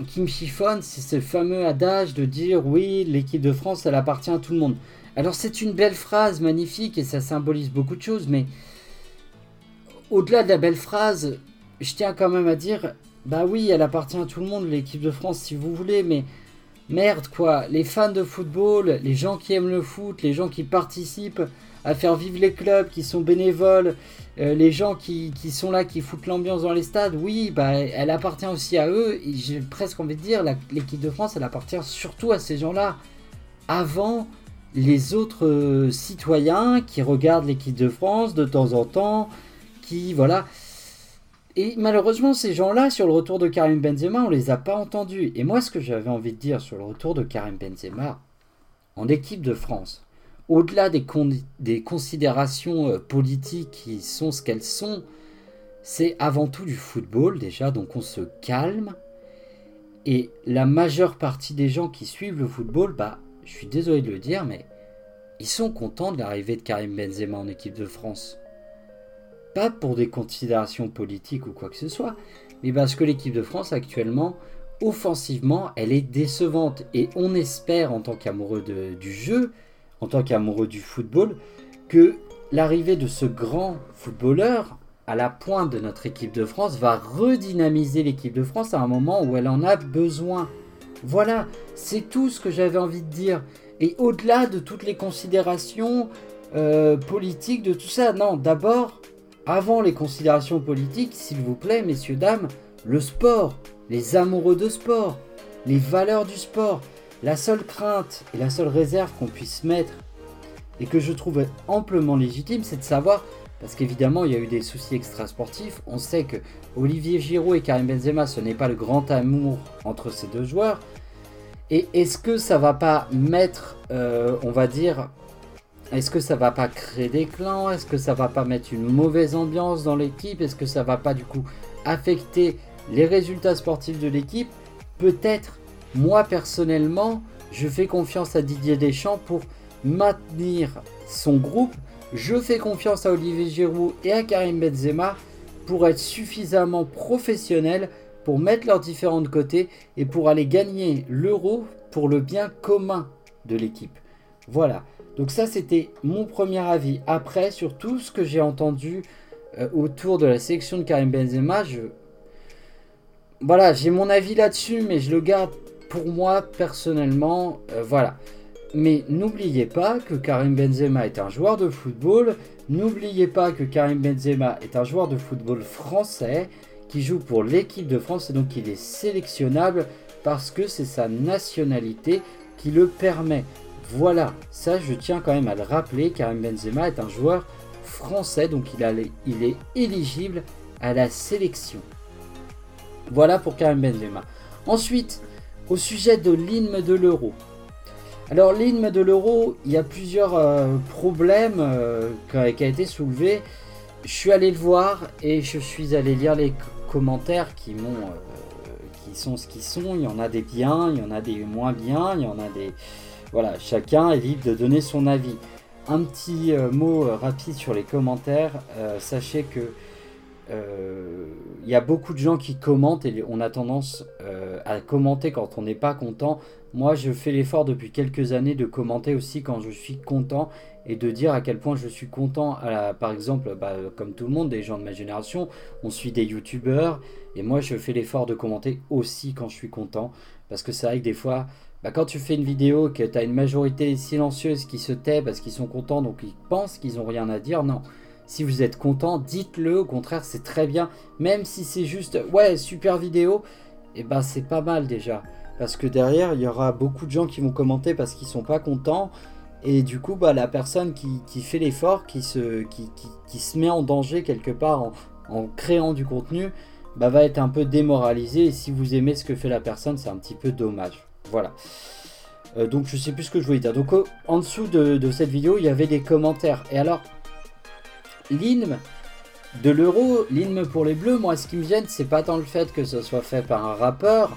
qui me chiffonne, c'est ce fameux adage de dire oui l'équipe de France elle appartient à tout le monde. Alors c'est une belle phrase, magnifique, et ça symbolise beaucoup de choses, mais au-delà de la belle phrase, je tiens quand même à dire, bah oui, elle appartient à tout le monde, l'équipe de France, si vous voulez, mais merde quoi, les fans de football, les gens qui aiment le foot, les gens qui participent à faire vivre les clubs, qui sont bénévoles, euh, les gens qui, qui, sont là, qui foutent l'ambiance dans les stades, oui, bah, elle appartient aussi à eux. J'ai presque envie de dire, l'équipe de France, elle appartient surtout à ces gens-là. Avant les autres euh, citoyens qui regardent l'équipe de France de temps en temps, qui voilà. Et malheureusement, ces gens-là, sur le retour de Karim Benzema, on les a pas entendus. Et moi, ce que j'avais envie de dire sur le retour de Karim Benzema en équipe de France, au-delà des, considérations euh, politiques qui sont ce qu'elles sont, c'est avant tout du football déjà, donc on se calme. Et la majeure partie des gens qui suivent le football, bah, je suis désolé de le dire, mais ils sont contents de l'arrivée de Karim Benzema en équipe de France. Pas pour des considérations politiques ou quoi que ce soit, mais parce que l'équipe de France actuellement, offensivement, elle est décevante. Et on espère, en tant qu'amoureux du jeu, en tant qu'amoureux du football, que l'arrivée de ce grand footballeur à la pointe de notre équipe de France va redynamiser l'équipe de France à un moment où elle en a besoin. Voilà, c'est tout ce que j'avais envie de dire. Et au-delà de toutes les considérations euh, politiques, de tout ça, non, d'abord, avant les considérations politiques, s'il vous plaît, messieurs, dames, le sport, les amoureux de sport, les valeurs du sport. La seule crainte et la seule réserve qu'on puisse mettre, et que je trouve amplement légitime, c'est de savoir, parce qu'évidemment il y a eu des soucis extrasportifs, on sait que Olivier Giroud et Karim Benzema, ce n'est pas le grand amour entre ces deux joueurs, et est-ce que ça va pas mettre, euh, on va dire, est-ce que ça va pas créer des clans? Est-ce que ça va pas mettre une mauvaise ambiance dans l'équipe? Est-ce que ça va pas du coup affecter les résultats sportifs de l'équipe? Peut-être, moi personnellement, je fais confiance à Didier Deschamps pour maintenir son groupe. Je fais confiance à Olivier Giroud et à Karim Benzema pour être suffisamment professionnels pour mettre leurs différents de côté et pour aller gagner l'euro pour le bien commun de l'équipe. Voilà. Donc ça c'était mon premier avis. Après sur tout ce que j'ai entendu euh, autour de la sélection de Karim Benzema, je voilà, j'ai mon avis là-dessus mais je le garde pour moi personnellement, euh, voilà. Mais n'oubliez pas que Karim Benzema est un joueur de football. N'oubliez pas que Karim Benzema est un joueur de football français qui joue pour l'équipe de France et donc il est sélectionnable parce que c'est sa nationalité qui le permet. Voilà, ça je tiens quand même à le rappeler, Karim Benzema est un joueur français, donc il, est éligible à la sélection. Voilà pour Karim Benzema. Ensuite, au sujet de l'hymne de l'euro. Alors l'hymne de l'euro, il y a plusieurs euh, problèmes euh, qui ont été soulevés. Je suis allé le voir et je suis allé lire les commentaires qui m'ont euh, sont ce qu'ils sont. Il y en a des biens, il y en a des moins bien, il y en a des voilà. Chacun est libre de donner son avis. Un petit euh, mot euh, rapide sur les commentaires. sachez que euh, il y a beaucoup de gens qui commentent et on a tendance euh, à commenter quand on n'est pas content. Moi, je fais l'effort depuis quelques années de commenter aussi quand je suis content et de dire à quel point je suis content. par exemple, bah, comme tout le monde, des gens de ma génération, on suit des youtubeurs et moi, je fais l'effort de commenter aussi quand je suis content parce que c'est vrai que des fois, bah, quand tu fais une vidéo que tu as une majorité silencieuse qui se tait parce qu'ils sont contents donc ils pensent qu'ils n'ont rien à dire, non. Si vous êtes content, dites-le. Au contraire, c'est très bien. Même si c'est juste, ouais, super vidéo, et eh ben c'est pas mal déjà. Parce que derrière, il y aura beaucoup de gens qui vont commenter parce qu'ils sont pas contents. Et du coup, bah, la personne qui, fait l'effort, qui se, qui, qui, se met en danger quelque part en, créant du contenu, bah, va être un peu démoralisée. Et si vous aimez ce que fait la personne, c'est un petit peu dommage. Voilà. Euh, donc je sais plus ce que je voulais dire. Donc en dessous de, de, cette vidéo, il y avait des commentaires. Et alors, l'hymne de l'euro, l'hymne pour les bleus, moi ce qui me gêne, c'est pas tant le fait que ce soit fait par un rappeur,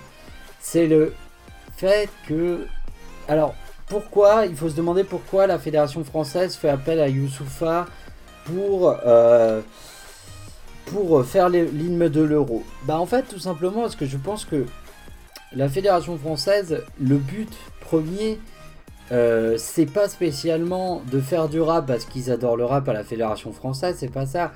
c'est le fait que. Alors, pourquoi Il faut se demander pourquoi la Fédération française fait appel à Youssoufa pour. Euh, pour faire l'hymne de l'euro. Bah en fait tout simplement parce que je pense que la Fédération française, le but premier, euh, c'est pas spécialement de faire du rap parce qu'ils adorent le rap à la Fédération française, c'est pas ça.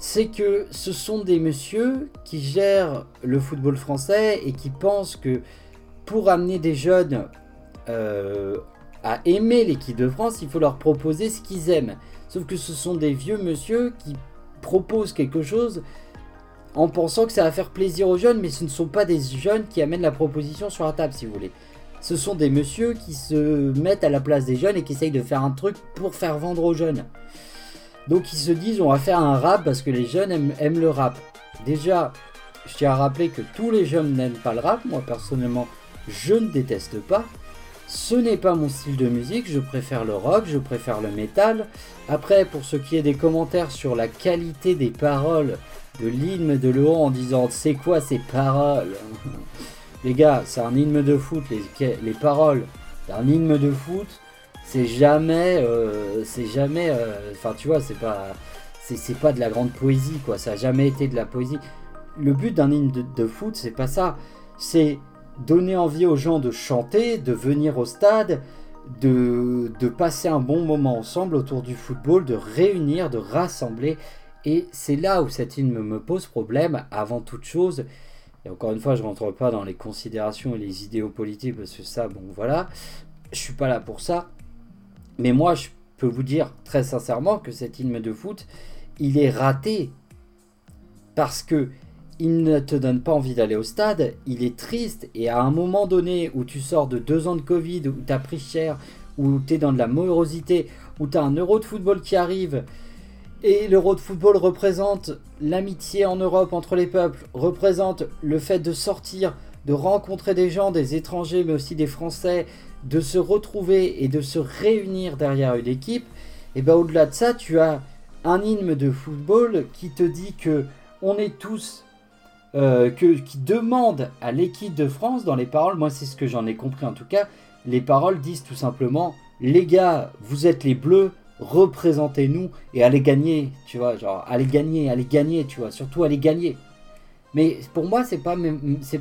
C'est que ce sont des messieurs qui gèrent le football français et qui pensent que pour amener des jeunes euh, à aimer l'équipe de France, il faut leur proposer ce qu'ils aiment. Sauf que ce sont des vieux messieurs qui proposent quelque chose en pensant que ça va faire plaisir aux jeunes, mais ce ne sont pas des jeunes qui amènent la proposition sur la table, si vous voulez ce sont des messieurs qui se mettent à la place des jeunes et qui essayent de faire un truc pour faire vendre aux jeunes. Donc ils se disent on va faire un rap parce que les jeunes aiment, le rap. Déjà, je tiens à rappeler que tous les jeunes n'aiment pas le rap. Moi personnellement, je ne déteste pas. Ce n'est pas mon style de musique, je préfère le rock, je préfère le métal. Après, pour ce qui est des commentaires sur la qualité des paroles de l'hymne de l'euro en disant c'est quoi ces paroles? Les gars, c'est un hymne de foot, les, les paroles d'un hymne de foot, c'est jamais, euh, c'est jamais, euh, enfin tu vois, c'est pas, c'est pas de la grande poésie quoi, ça a jamais été de la poésie. Le but d'un hymne de, foot, c'est pas ça, c'est donner envie aux gens de chanter, de venir au stade, de, de passer un bon moment ensemble autour du football, de réunir, de rassembler. Et c'est là où cet hymne me pose problème, avant toute chose, et encore une fois, je ne rentre pas dans les considérations et les idéaux politiques parce que ça, bon voilà, je suis pas là pour ça. Mais moi, je peux vous dire très sincèrement que cet hymne de foot, il est raté parce que il ne te donne pas envie d'aller au stade, il est triste et à un moment donné où tu sors de deux ans de Covid, où tu as pris cher, où tu es dans de la morosité, où tu as un euro de football qui arrive, et l'Euro de football représente l'amitié en Europe entre les peuples, représente le fait de sortir, de rencontrer des gens, des étrangers, mais aussi des Français, de se retrouver et de se réunir derrière une équipe. Et bien au-delà de ça, tu as un hymne de football qui te dit que on est tous, euh, que, qui demande à l'équipe de France dans les paroles, moi c'est ce que j'en ai compris en tout cas, les paroles disent tout simplement, les gars, vous êtes les bleus, représentez-nous et allez gagner, tu vois, genre allez gagner, allez gagner, tu vois, surtout allez gagner. Mais pour moi, c'est pas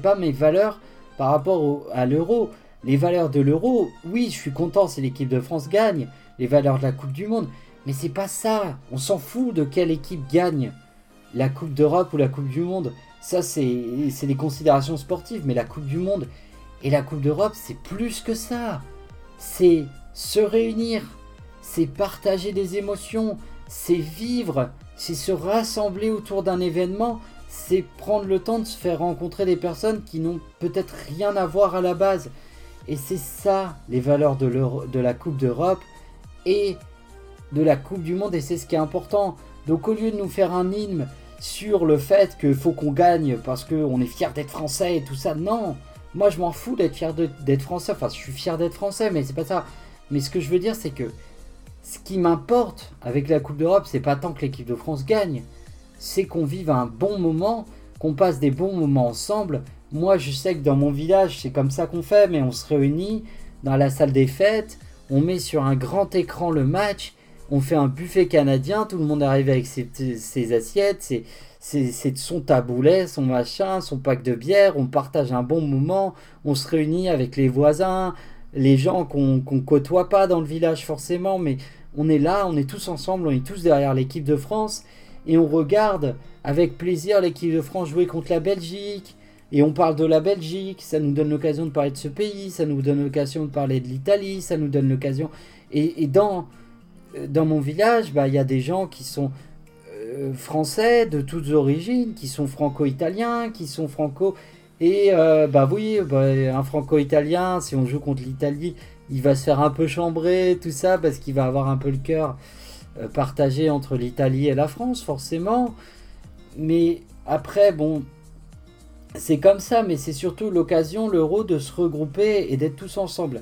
pas mes valeurs par rapport à l'euro. Les valeurs de l'euro, oui, je suis content si l'équipe de France gagne, les valeurs de la Coupe du Monde, mais c'est pas ça. On s'en fout de quelle équipe gagne la Coupe d'Europe ou la Coupe du Monde. Ça, c'est des considérations sportives, mais la Coupe du Monde et la Coupe d'Europe, c'est plus que ça. C'est se réunir, c'est partager des émotions, c'est vivre, c'est se rassembler autour d'un événement, c'est prendre le temps de se faire rencontrer des personnes qui n'ont peut-être rien à voir à la base. Et c'est ça les valeurs de, de la Coupe d'Europe et de la Coupe du Monde et c'est ce qui est important. Donc au lieu de nous faire un hymne sur le fait qu'il faut qu'on gagne parce qu'on est fier d'être français et tout ça, non. Moi je m'en fous d'être fier d'être français. Enfin je suis fier d'être français mais c'est pas ça. Mais ce que je veux dire c'est que ce qui m'importe avec la Coupe d'Europe, c'est pas tant que l'équipe de France gagne, c'est qu'on vive un bon moment, qu'on passe des bons moments ensemble. Moi, je sais que dans mon village, c'est comme ça qu'on fait, mais on se réunit dans la salle des fêtes, on met sur un grand écran le match, on fait un buffet canadien, tout le monde arrive avec ses, assiettes, ses, son taboulet, son machin, son pack de bière, on partage un bon moment, on se réunit avec les voisins, les gens qu'on ne côtoie pas dans le village forcément, mais on est là, on est tous ensemble, on est tous derrière l'équipe de France, et on regarde avec plaisir l'équipe de France jouer contre la Belgique, et on parle de la Belgique, ça nous donne l'occasion de parler de ce pays, ça nous donne l'occasion de parler de l'Italie, ça nous donne l'occasion... Et, dans, dans mon village, bah, il y a des gens qui sont euh, français de toutes origines, qui sont franco-italiens, qui sont franco... Et euh, bah oui, bah, un franco-italien, si on joue contre l'Italie, il va se faire un peu chambrer, tout ça, parce qu'il va avoir un peu le cœur euh, partagé entre l'Italie et la France, forcément. Mais après, bon, c'est comme ça, mais c'est surtout l'occasion, l'euro, de se regrouper et d'être tous ensemble.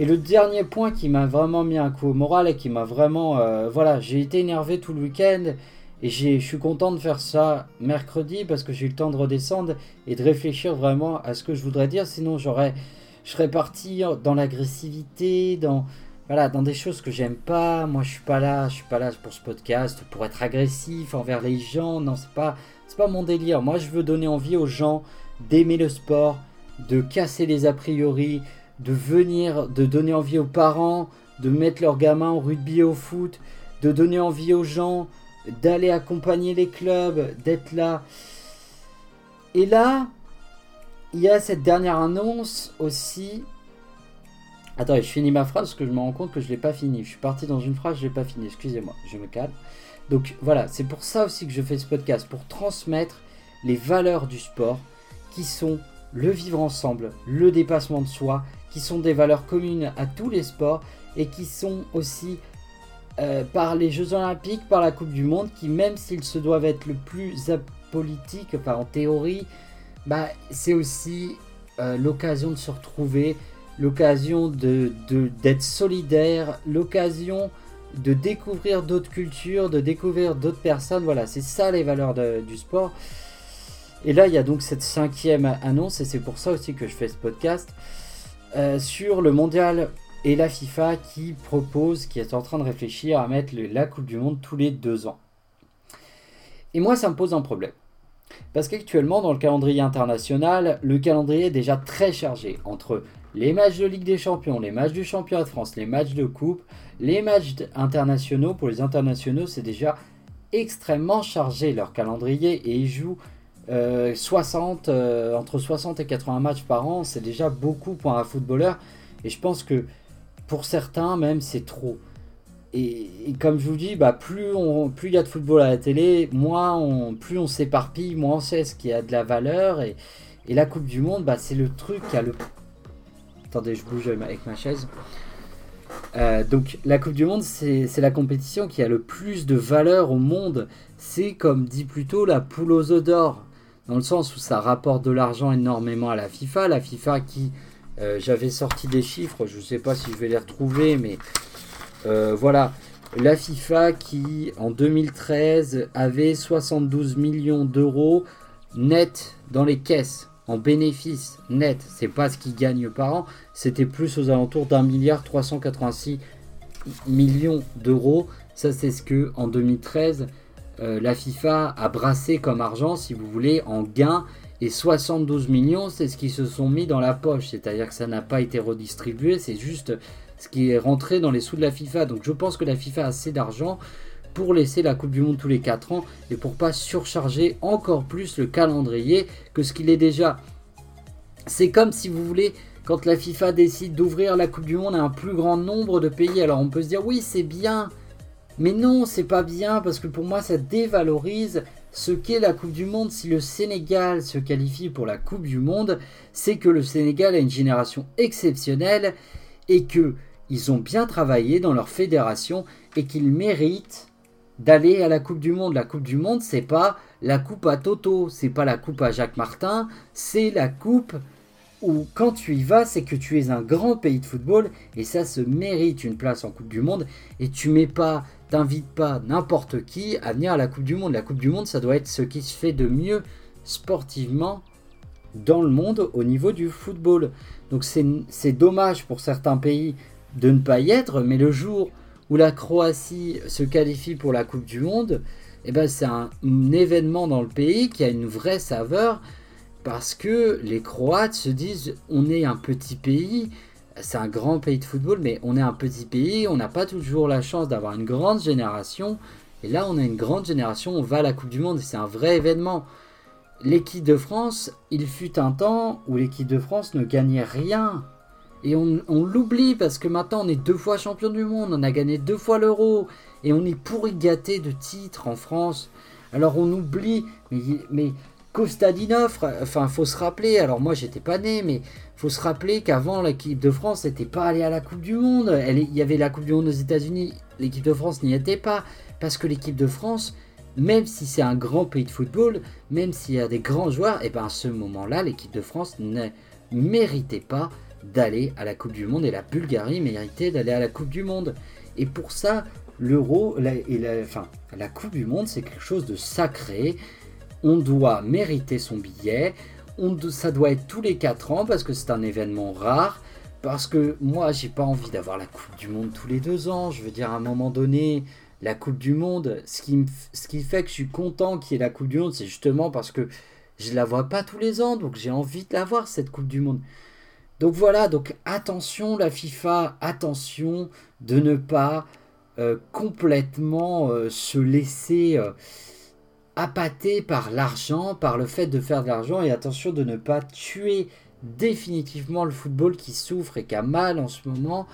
Et le dernier point qui m'a vraiment mis un coup au moral et qui m'a vraiment... voilà, j'ai été énervé tout le week-end et je suis content de faire ça mercredi parce que j'ai eu le temps de redescendre et de réfléchir vraiment à ce que je voudrais dire. Sinon, j'aurais, je serais parti dans l'agressivité, dans, voilà, dans des choses que j'aime pas. Moi, je suis pas là, je suis pas là pour ce podcast pour être agressif envers les gens. Non, c'est pas, c'est pas mon délire. Moi, je veux donner envie aux gens d'aimer le sport, de casser les a priori, de venir, de donner envie aux parents de mettre leurs gamins au rugby, au foot, de donner envie aux gens d'aller accompagner les clubs, d'être là. Et là, il y a cette dernière annonce aussi. Attends, je finis ma phrase parce que je me rends compte que je ne l'ai pas fini. Je suis parti dans une phrase, je ne l'ai pas fini. Excusez-moi, je me calme. Donc voilà, c'est pour ça aussi que je fais ce podcast, pour transmettre les valeurs du sport qui sont le vivre ensemble, le dépassement de soi, qui sont des valeurs communes à tous les sports et qui sont aussi euh, par les Jeux Olympiques, par la Coupe du Monde, qui même s'ils se doivent être le plus apolitique, enfin en théorie, bah, c'est aussi euh, l'occasion de se retrouver, l'occasion de, d'être solidaire, l'occasion de découvrir d'autres cultures, de découvrir d'autres personnes. Voilà, c'est ça les valeurs du sport. Et là, il y a donc cette cinquième annonce, et c'est pour ça aussi que je fais ce podcast, euh, sur le mondial et la FIFA qui propose, qui est en train de réfléchir à mettre la Coupe du Monde tous les deux ans. Et moi, ça me pose un problème. Parce qu'actuellement, dans le calendrier international, le calendrier est déjà très chargé. Entre les matchs de Ligue des Champions, les matchs du Championnat de France, les matchs de Coupe, les matchs internationaux, pour les internationaux, c'est déjà extrêmement chargé leur calendrier et ils jouent 60, euh, euh, entre 60 et 80 matchs par an. C'est déjà beaucoup pour un footballeur. Et je pense que pour certains même c'est trop. Et, comme je vous dis, bah, plus il plus y a de football à la télé, moins plus on s'éparpille, moins on sait ce qui a de la valeur. Et, la Coupe du Monde, bah, c'est le truc qui a le... Attendez, je bouge avec ma chaise. Euh, donc la Coupe du Monde, c'est la compétition qui a le plus de valeur au monde. C'est comme dit plutôt la poule aux œufs d'or, dans le sens où ça rapporte de l'argent énormément à la FIFA. La FIFA qui euh, j'avais sorti des chiffres, je ne sais pas si je vais les retrouver, mais euh, voilà. La FIFA qui, en 2013, avait 72 millions d'euros net dans les caisses, en bénéfice net. C'est pas ce qu'ils gagnent par an, c'était plus aux alentours d'un milliard 386 millions d'euros. Ça, c'est ce que, en 2013, euh, la FIFA a brassé comme argent, si vous voulez, en gains et 72 millions, c'est ce qui se sont mis dans la poche. C'est-à-dire que ça n'a pas été redistribué, c'est juste ce qui est rentré dans les sous de la FIFA. Donc je pense que la FIFA a assez d'argent pour laisser la Coupe du Monde tous les 4 ans et pour pas surcharger encore plus le calendrier que ce qu'il est déjà. C'est comme si vous voulez, quand la FIFA décide d'ouvrir la Coupe du Monde à un plus grand nombre de pays, alors on peut se dire oui c'est bien, mais non c'est pas bien parce que pour moi ça dévalorise ce qu'est la Coupe du Monde si le Sénégal se qualifie pour la Coupe du Monde, c'est que le Sénégal a une génération exceptionnelle et que ils ont bien travaillé dans leur fédération et qu'ils méritent d'aller à la Coupe du Monde. La Coupe du Monde, c'est pas la coupe à Toto, c'est pas la coupe à Jacques Martin, c'est la coupe où quand tu y vas, c'est que tu es un grand pays de football et ça se mérite une place en Coupe du Monde et tu mets pas t'invites pas n'importe qui à venir à la Coupe du Monde. La Coupe du Monde, ça doit être ce qui se fait de mieux sportivement dans le monde au niveau du football. Donc c'est dommage pour certains pays de ne pas y être, mais le jour où la Croatie se qualifie pour la Coupe du Monde, eh ben c'est un, événement dans le pays qui a une vraie saveur parce que les Croates se disent on est un petit pays, c'est un grand pays de football, mais on est un petit pays, on n'a pas toujours la chance d'avoir une grande génération. Et là, on a une grande génération, on va à la Coupe du Monde, c'est un vrai événement. L'équipe de France, il fut un temps où l'équipe de France ne gagnait rien. Et on, l'oublie parce que maintenant on est deux fois champion du monde, on a gagné deux fois l'euro, et on est pourri gâté de titres en France. Alors on oublie, mais Kostadinov, enfin faut se rappeler, alors moi j'étais pas né, mais faut se rappeler qu'avant l'équipe de France n'était pas allée à la Coupe du Monde. il y avait la Coupe du Monde aux États-Unis, l'équipe de France n'y était pas, parce que l'équipe de France, même si c'est un grand pays de football, même s'il y a des grands joueurs, et eh ben à ce moment-là, l'équipe de France ne méritait pas d'aller à la Coupe du Monde et la Bulgarie méritait d'aller à la Coupe du Monde. Et pour ça, l'euro et la, enfin, la Coupe du Monde, c'est quelque chose de sacré. On doit mériter son billet. On, ça doit être tous les 4 ans parce que c'est un événement rare. Parce que moi, j'ai pas envie d'avoir la Coupe du Monde tous les deux ans. Je veux dire, à un moment donné, la Coupe du Monde, ce qui, fait que je suis content qu'il y ait la Coupe du Monde, c'est justement parce que je la vois pas tous les ans. Donc j'ai envie de la voir, cette Coupe du Monde. Donc voilà, donc attention la FIFA, attention de ne pas euh, complètement euh, se laisser euh, appâter par l'argent, par le fait de faire de l'argent, et attention de ne pas tuer définitivement le football qui souffre et qui a mal en ce moment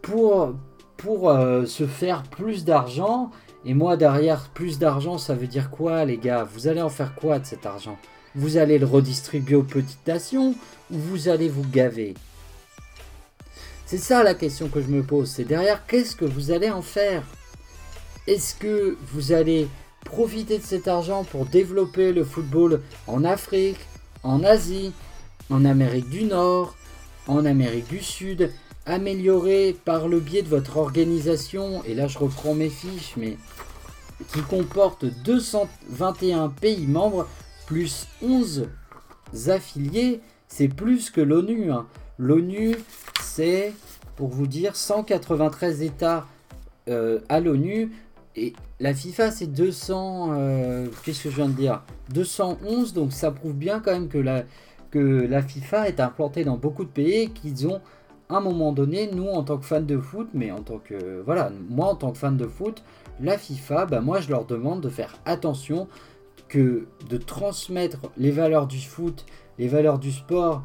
pour, pour se faire plus d'argent. Et moi derrière, plus d'argent, ça veut dire quoi les gars? Vous allez en faire quoi de cet argent? Vous allez le redistribuer aux petites nations ou vous allez vous gaver? C'est ça la question que je me pose. C'est derrière, qu'est-ce que vous allez en faire? Est-ce que vous allez profiter de cet argent pour développer le football en Afrique, en Asie, en Amérique du Nord, en Amérique du Sud, améliorer par le biais de votre organisation, et là je reprends mes fiches, mais qui comporte 221 pays membres plus 11 affiliés, c'est plus que l'ONU. Hein. L'ONU, c'est, pour vous dire, 193 États euh, à l'ONU. Et la FIFA, c'est 200... Euh, qu'est-ce que je viens de dire? 211, donc ça prouve bien quand même que la, que la FIFA est implantée dans beaucoup de pays qu'ils ont, à un moment donné, nous, en tant que fans de foot, mais en tant que... Voilà, moi, en tant que fan de foot, la FIFA, bah, moi, je leur demande de faire attention que de transmettre les valeurs du foot les valeurs du sport,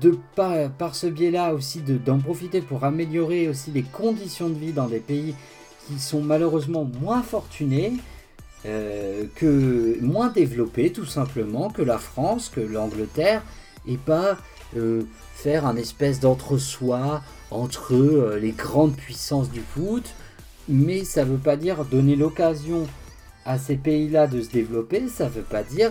de par, par ce biais-là aussi d'en profiter pour améliorer aussi les conditions de vie dans des pays qui sont malheureusement moins fortunés, euh, que moins développés tout simplement que la France, que l'Angleterre, et pas euh, faire un espèce d'entre-soi entre euh, les grandes puissances du foot, mais ça ne veut pas dire donner l'occasion à ces pays-là de se développer, ça ne veut pas dire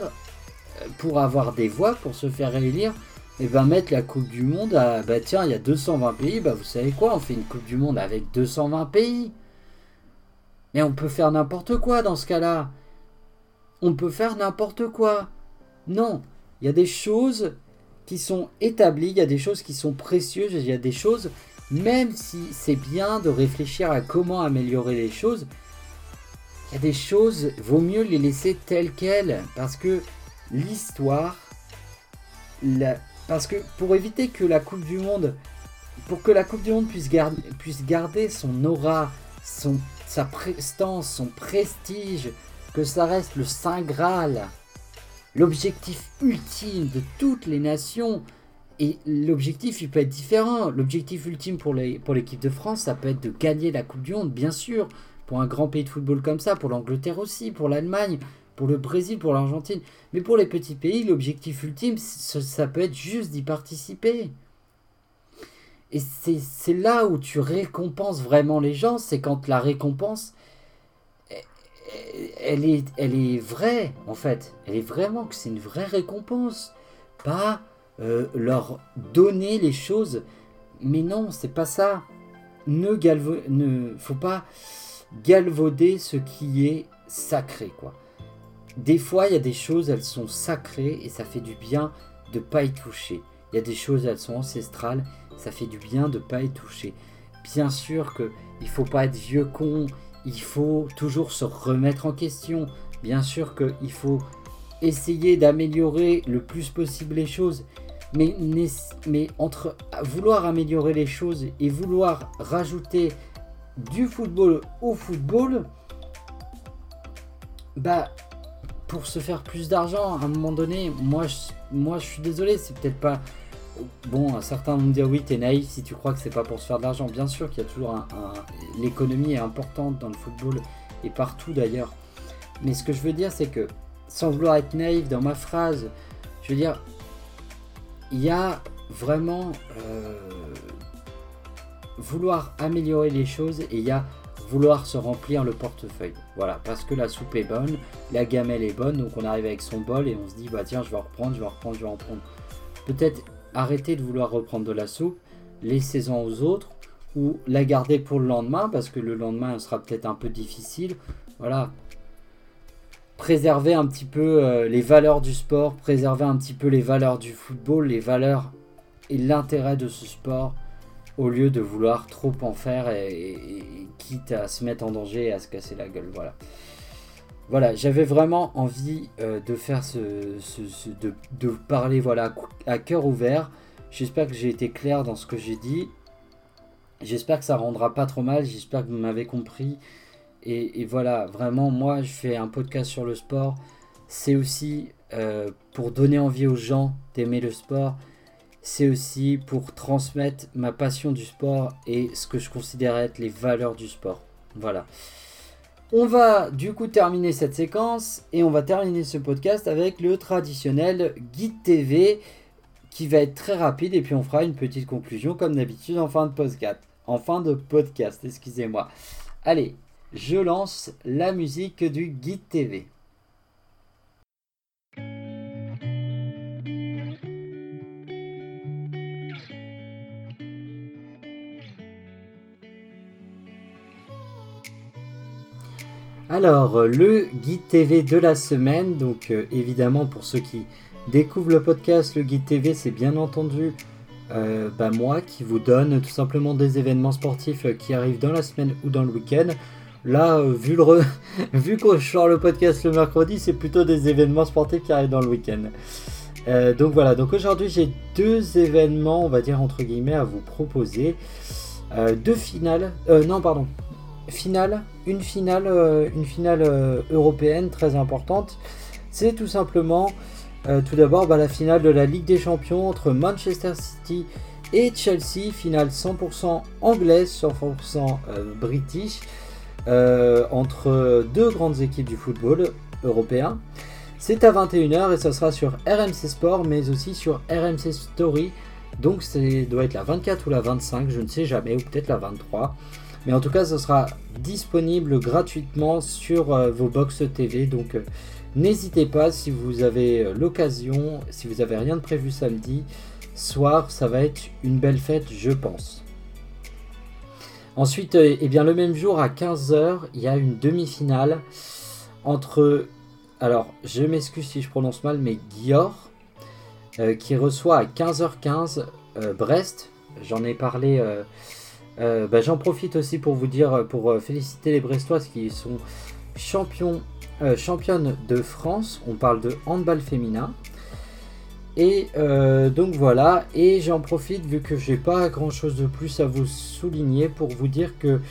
pour avoir des voix, pour se faire réélire, et ben mettre la Coupe du Monde à bah tiens, il y a 220 pays, bah vous savez quoi, on fait une Coupe du Monde avec 220 pays. Mais on peut faire n'importe quoi dans ce cas-là. On peut faire n'importe quoi. Non, il y a des choses qui sont établies, il y a des choses qui sont précieuses, il y a des choses, même si c'est bien de réfléchir à comment améliorer les choses, il y a des choses, vaut mieux les laisser telles quelles, parce que l'histoire, parce que pour éviter que la Coupe du Monde, pour que la Coupe du Monde puisse garder, puisse garder son aura, son, sa prestance, son prestige, que ça reste le Saint Graal, l'objectif ultime de toutes les nations. Et l'objectif, il peut être différent. L'objectif ultime pour l'équipe de France, ça peut être de gagner la Coupe du Monde, bien sûr. Pour un grand pays de football comme ça, pour l'Angleterre aussi, pour l'Allemagne, pour le Brésil, pour l'Argentine. Mais pour les petits pays, l'objectif ultime, ça, peut être juste d'y participer. Et c'est là où tu récompenses vraiment les gens, c'est quand la récompense, elle est, elle est vraie, en fait. Elle est vraiment que c'est une vraie récompense. Pas euh, leur donner les choses. Mais non, c'est pas ça. Ne, ne faut pas galvauder ce qui est sacré, quoi des fois, il y a des choses, elles sont sacrées et ça fait du bien de pas y toucher. Il y a des choses, elles sont ancestrales, ça fait du bien de pas y toucher. bien sûr que il faut pas être vieux con, il faut toujours se remettre en question. Bien sûr qu'il faut essayer d'améliorer le plus possible les choses. Mais, mais entre vouloir améliorer les choses et vouloir rajouter du football au football, bah pour se faire plus d'argent à un moment donné, moi moi je suis désolé, c'est peut-être pas Bon, certains vont dire oui, t'es naïf si tu crois que c'est pas pour se faire de l'argent. Bien sûr qu'il y a toujours un, l'économie est importante dans le football et partout d'ailleurs. Mais ce que je veux dire, c'est que sans vouloir être naïf dans ma phrase, je veux dire, il y a vraiment euh, vouloir améliorer les choses et il y a vouloir se remplir le portefeuille. Voilà, parce que la soupe est bonne, la gamelle est bonne, donc on arrive avec son bol et on se dit bah tiens, je vais en reprendre, je vais en reprendre, je vais en prendre. Peut-être arrêter de vouloir reprendre de la soupe, laissez-en aux autres, ou la garder pour le lendemain, parce que le lendemain sera peut-être un peu difficile. Voilà. Préserver un petit peu euh, les valeurs du sport, préserver un petit peu les valeurs du football, les valeurs et l'intérêt de ce sport, au lieu de vouloir trop en faire et, quitte à se mettre en danger et à se casser la gueule. Voilà. Voilà, j'avais vraiment envie euh, de faire ce, parler voilà à cœur ouvert. J'espère que j'ai été clair dans ce que j'ai dit. J'espère que ça rendra pas trop mal. J'espère que vous m'avez compris. Et, voilà, vraiment, moi, je fais un podcast sur le sport. C'est aussi euh, pour donner envie aux gens d'aimer le sport. C'est aussi pour transmettre ma passion du sport et ce que je considère être les valeurs du sport. Voilà. On va du coup terminer cette séquence et on va terminer ce podcast avec le traditionnel guide TV qui va être très rapide et puis on fera une petite conclusion comme d'habitude en fin de podcast. En fin de podcast, excusez-moi. Allez, je lance la musique du guide TV. Alors, euh, le guide TV de la semaine, donc euh, évidemment pour ceux qui découvrent le podcast, le guide TV c'est bien entendu euh, bah, moi qui vous donne tout simplement des événements sportifs qui arrivent dans la semaine ou dans le week-end. Là, vu, le vu que je sors le podcast le mercredi, c'est plutôt des événements sportifs qui arrivent dans le week-end. donc voilà, donc aujourd'hui j'ai deux événements, on va dire entre guillemets, à vous proposer. deux finales, non pardon, finale, une finale, euh, une finale euh, européenne très importante. C'est tout simplement, euh, tout d'abord, bah, la finale de la Ligue des Champions entre Manchester City et Chelsea, finale 100% anglaise, 100% british, entre deux grandes équipes du football européen. C'est à 21h et ça sera sur RMC Sport, mais aussi sur RMC Story. Donc ça doit être la 24 ou la 25, je ne sais jamais, ou peut-être la 23. Mais en tout cas, ce sera disponible gratuitement sur euh, vos box TV. Donc euh, n'hésitez pas si vous avez euh, l'occasion, si vous avez rien de prévu samedi soir, ça va être une belle fête, je pense. Ensuite, eh bien, le même jour à 15h, il y a une demi-finale entre. Alors, je m'excuse si je prononce mal, mais Gior, qui reçoit à 15h15 Brest. J'en ai parlé euh, bah, j'en profite aussi pour vous dire, pour euh, féliciter les Brestoises qui sont champions, euh, championnes de France. On parle de handball féminin. Et donc voilà, et j'en profite vu que j'ai pas grand chose de plus à vous souligner pour vous dire que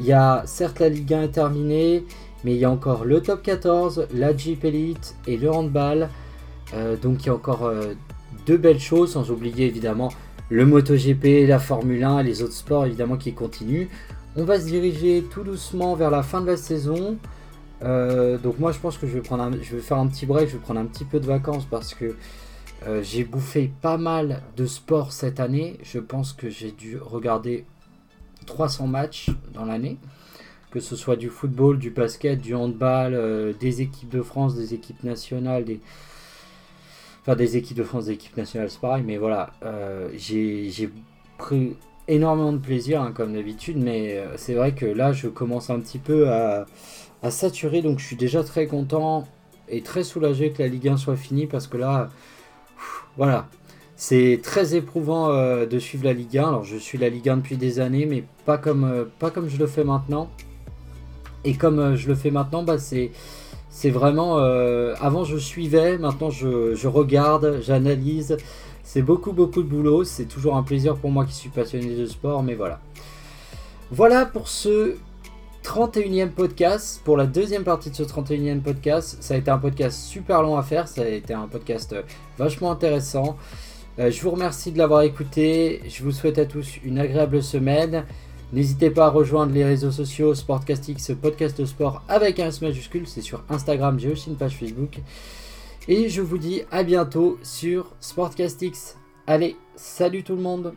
il y a certes la Ligue 1 est terminée, mais il y a encore le top 14, la Jeep Elite et le handball. donc il y a encore deux belles choses, sans oublier évidemment le MotoGP, la Formule 1 et les autres sports évidemment qui continuent. On va se diriger tout doucement vers la fin de la saison. Euh, donc moi je pense que je vais, prendre je vais faire un petit break, je vais prendre un petit peu de vacances parce que euh, j'ai bouffé pas mal de sport cette année. Je pense que j'ai dû regarder 300 matchs dans l'année. Que ce soit du football, du basket, du handball, euh, des équipes de France, des équipes nationales, des, Enfin, des équipes de France, des équipes nationales, c'est pareil. Mais voilà, euh, j'ai pris énormément de plaisir, hein, comme d'habitude. Mais euh, c'est vrai que là, je commence un petit peu à, saturer. Donc, je suis déjà très content et très soulagé que la Ligue 1 soit finie. Parce que là, voilà, C'est très éprouvant euh, de suivre la Ligue 1. Alors je suis la Ligue 1 depuis des années, mais pas comme, pas comme je le fais maintenant. Et comme je le fais maintenant, bah, c'est, c'est vraiment... avant je suivais, maintenant je, regarde, j'analyse. C'est beaucoup beaucoup de boulot. C'est toujours un plaisir pour moi qui suis passionné de sport, mais voilà. Voilà pour ce 31e podcast, pour la deuxième partie de ce 31e podcast. Ça a été un podcast super long à faire, ça a été un podcast vachement intéressant. Euh, je vous remercie de l'avoir écouté. Je vous souhaite à tous une agréable semaine. N'hésitez pas à rejoindre les réseaux sociaux Sportcastix, podcast sport avec un S majuscule. C'est sur Instagram, j'ai aussi une page Facebook. Et je vous dis à bientôt sur Sportcastix. Allez, salut tout le monde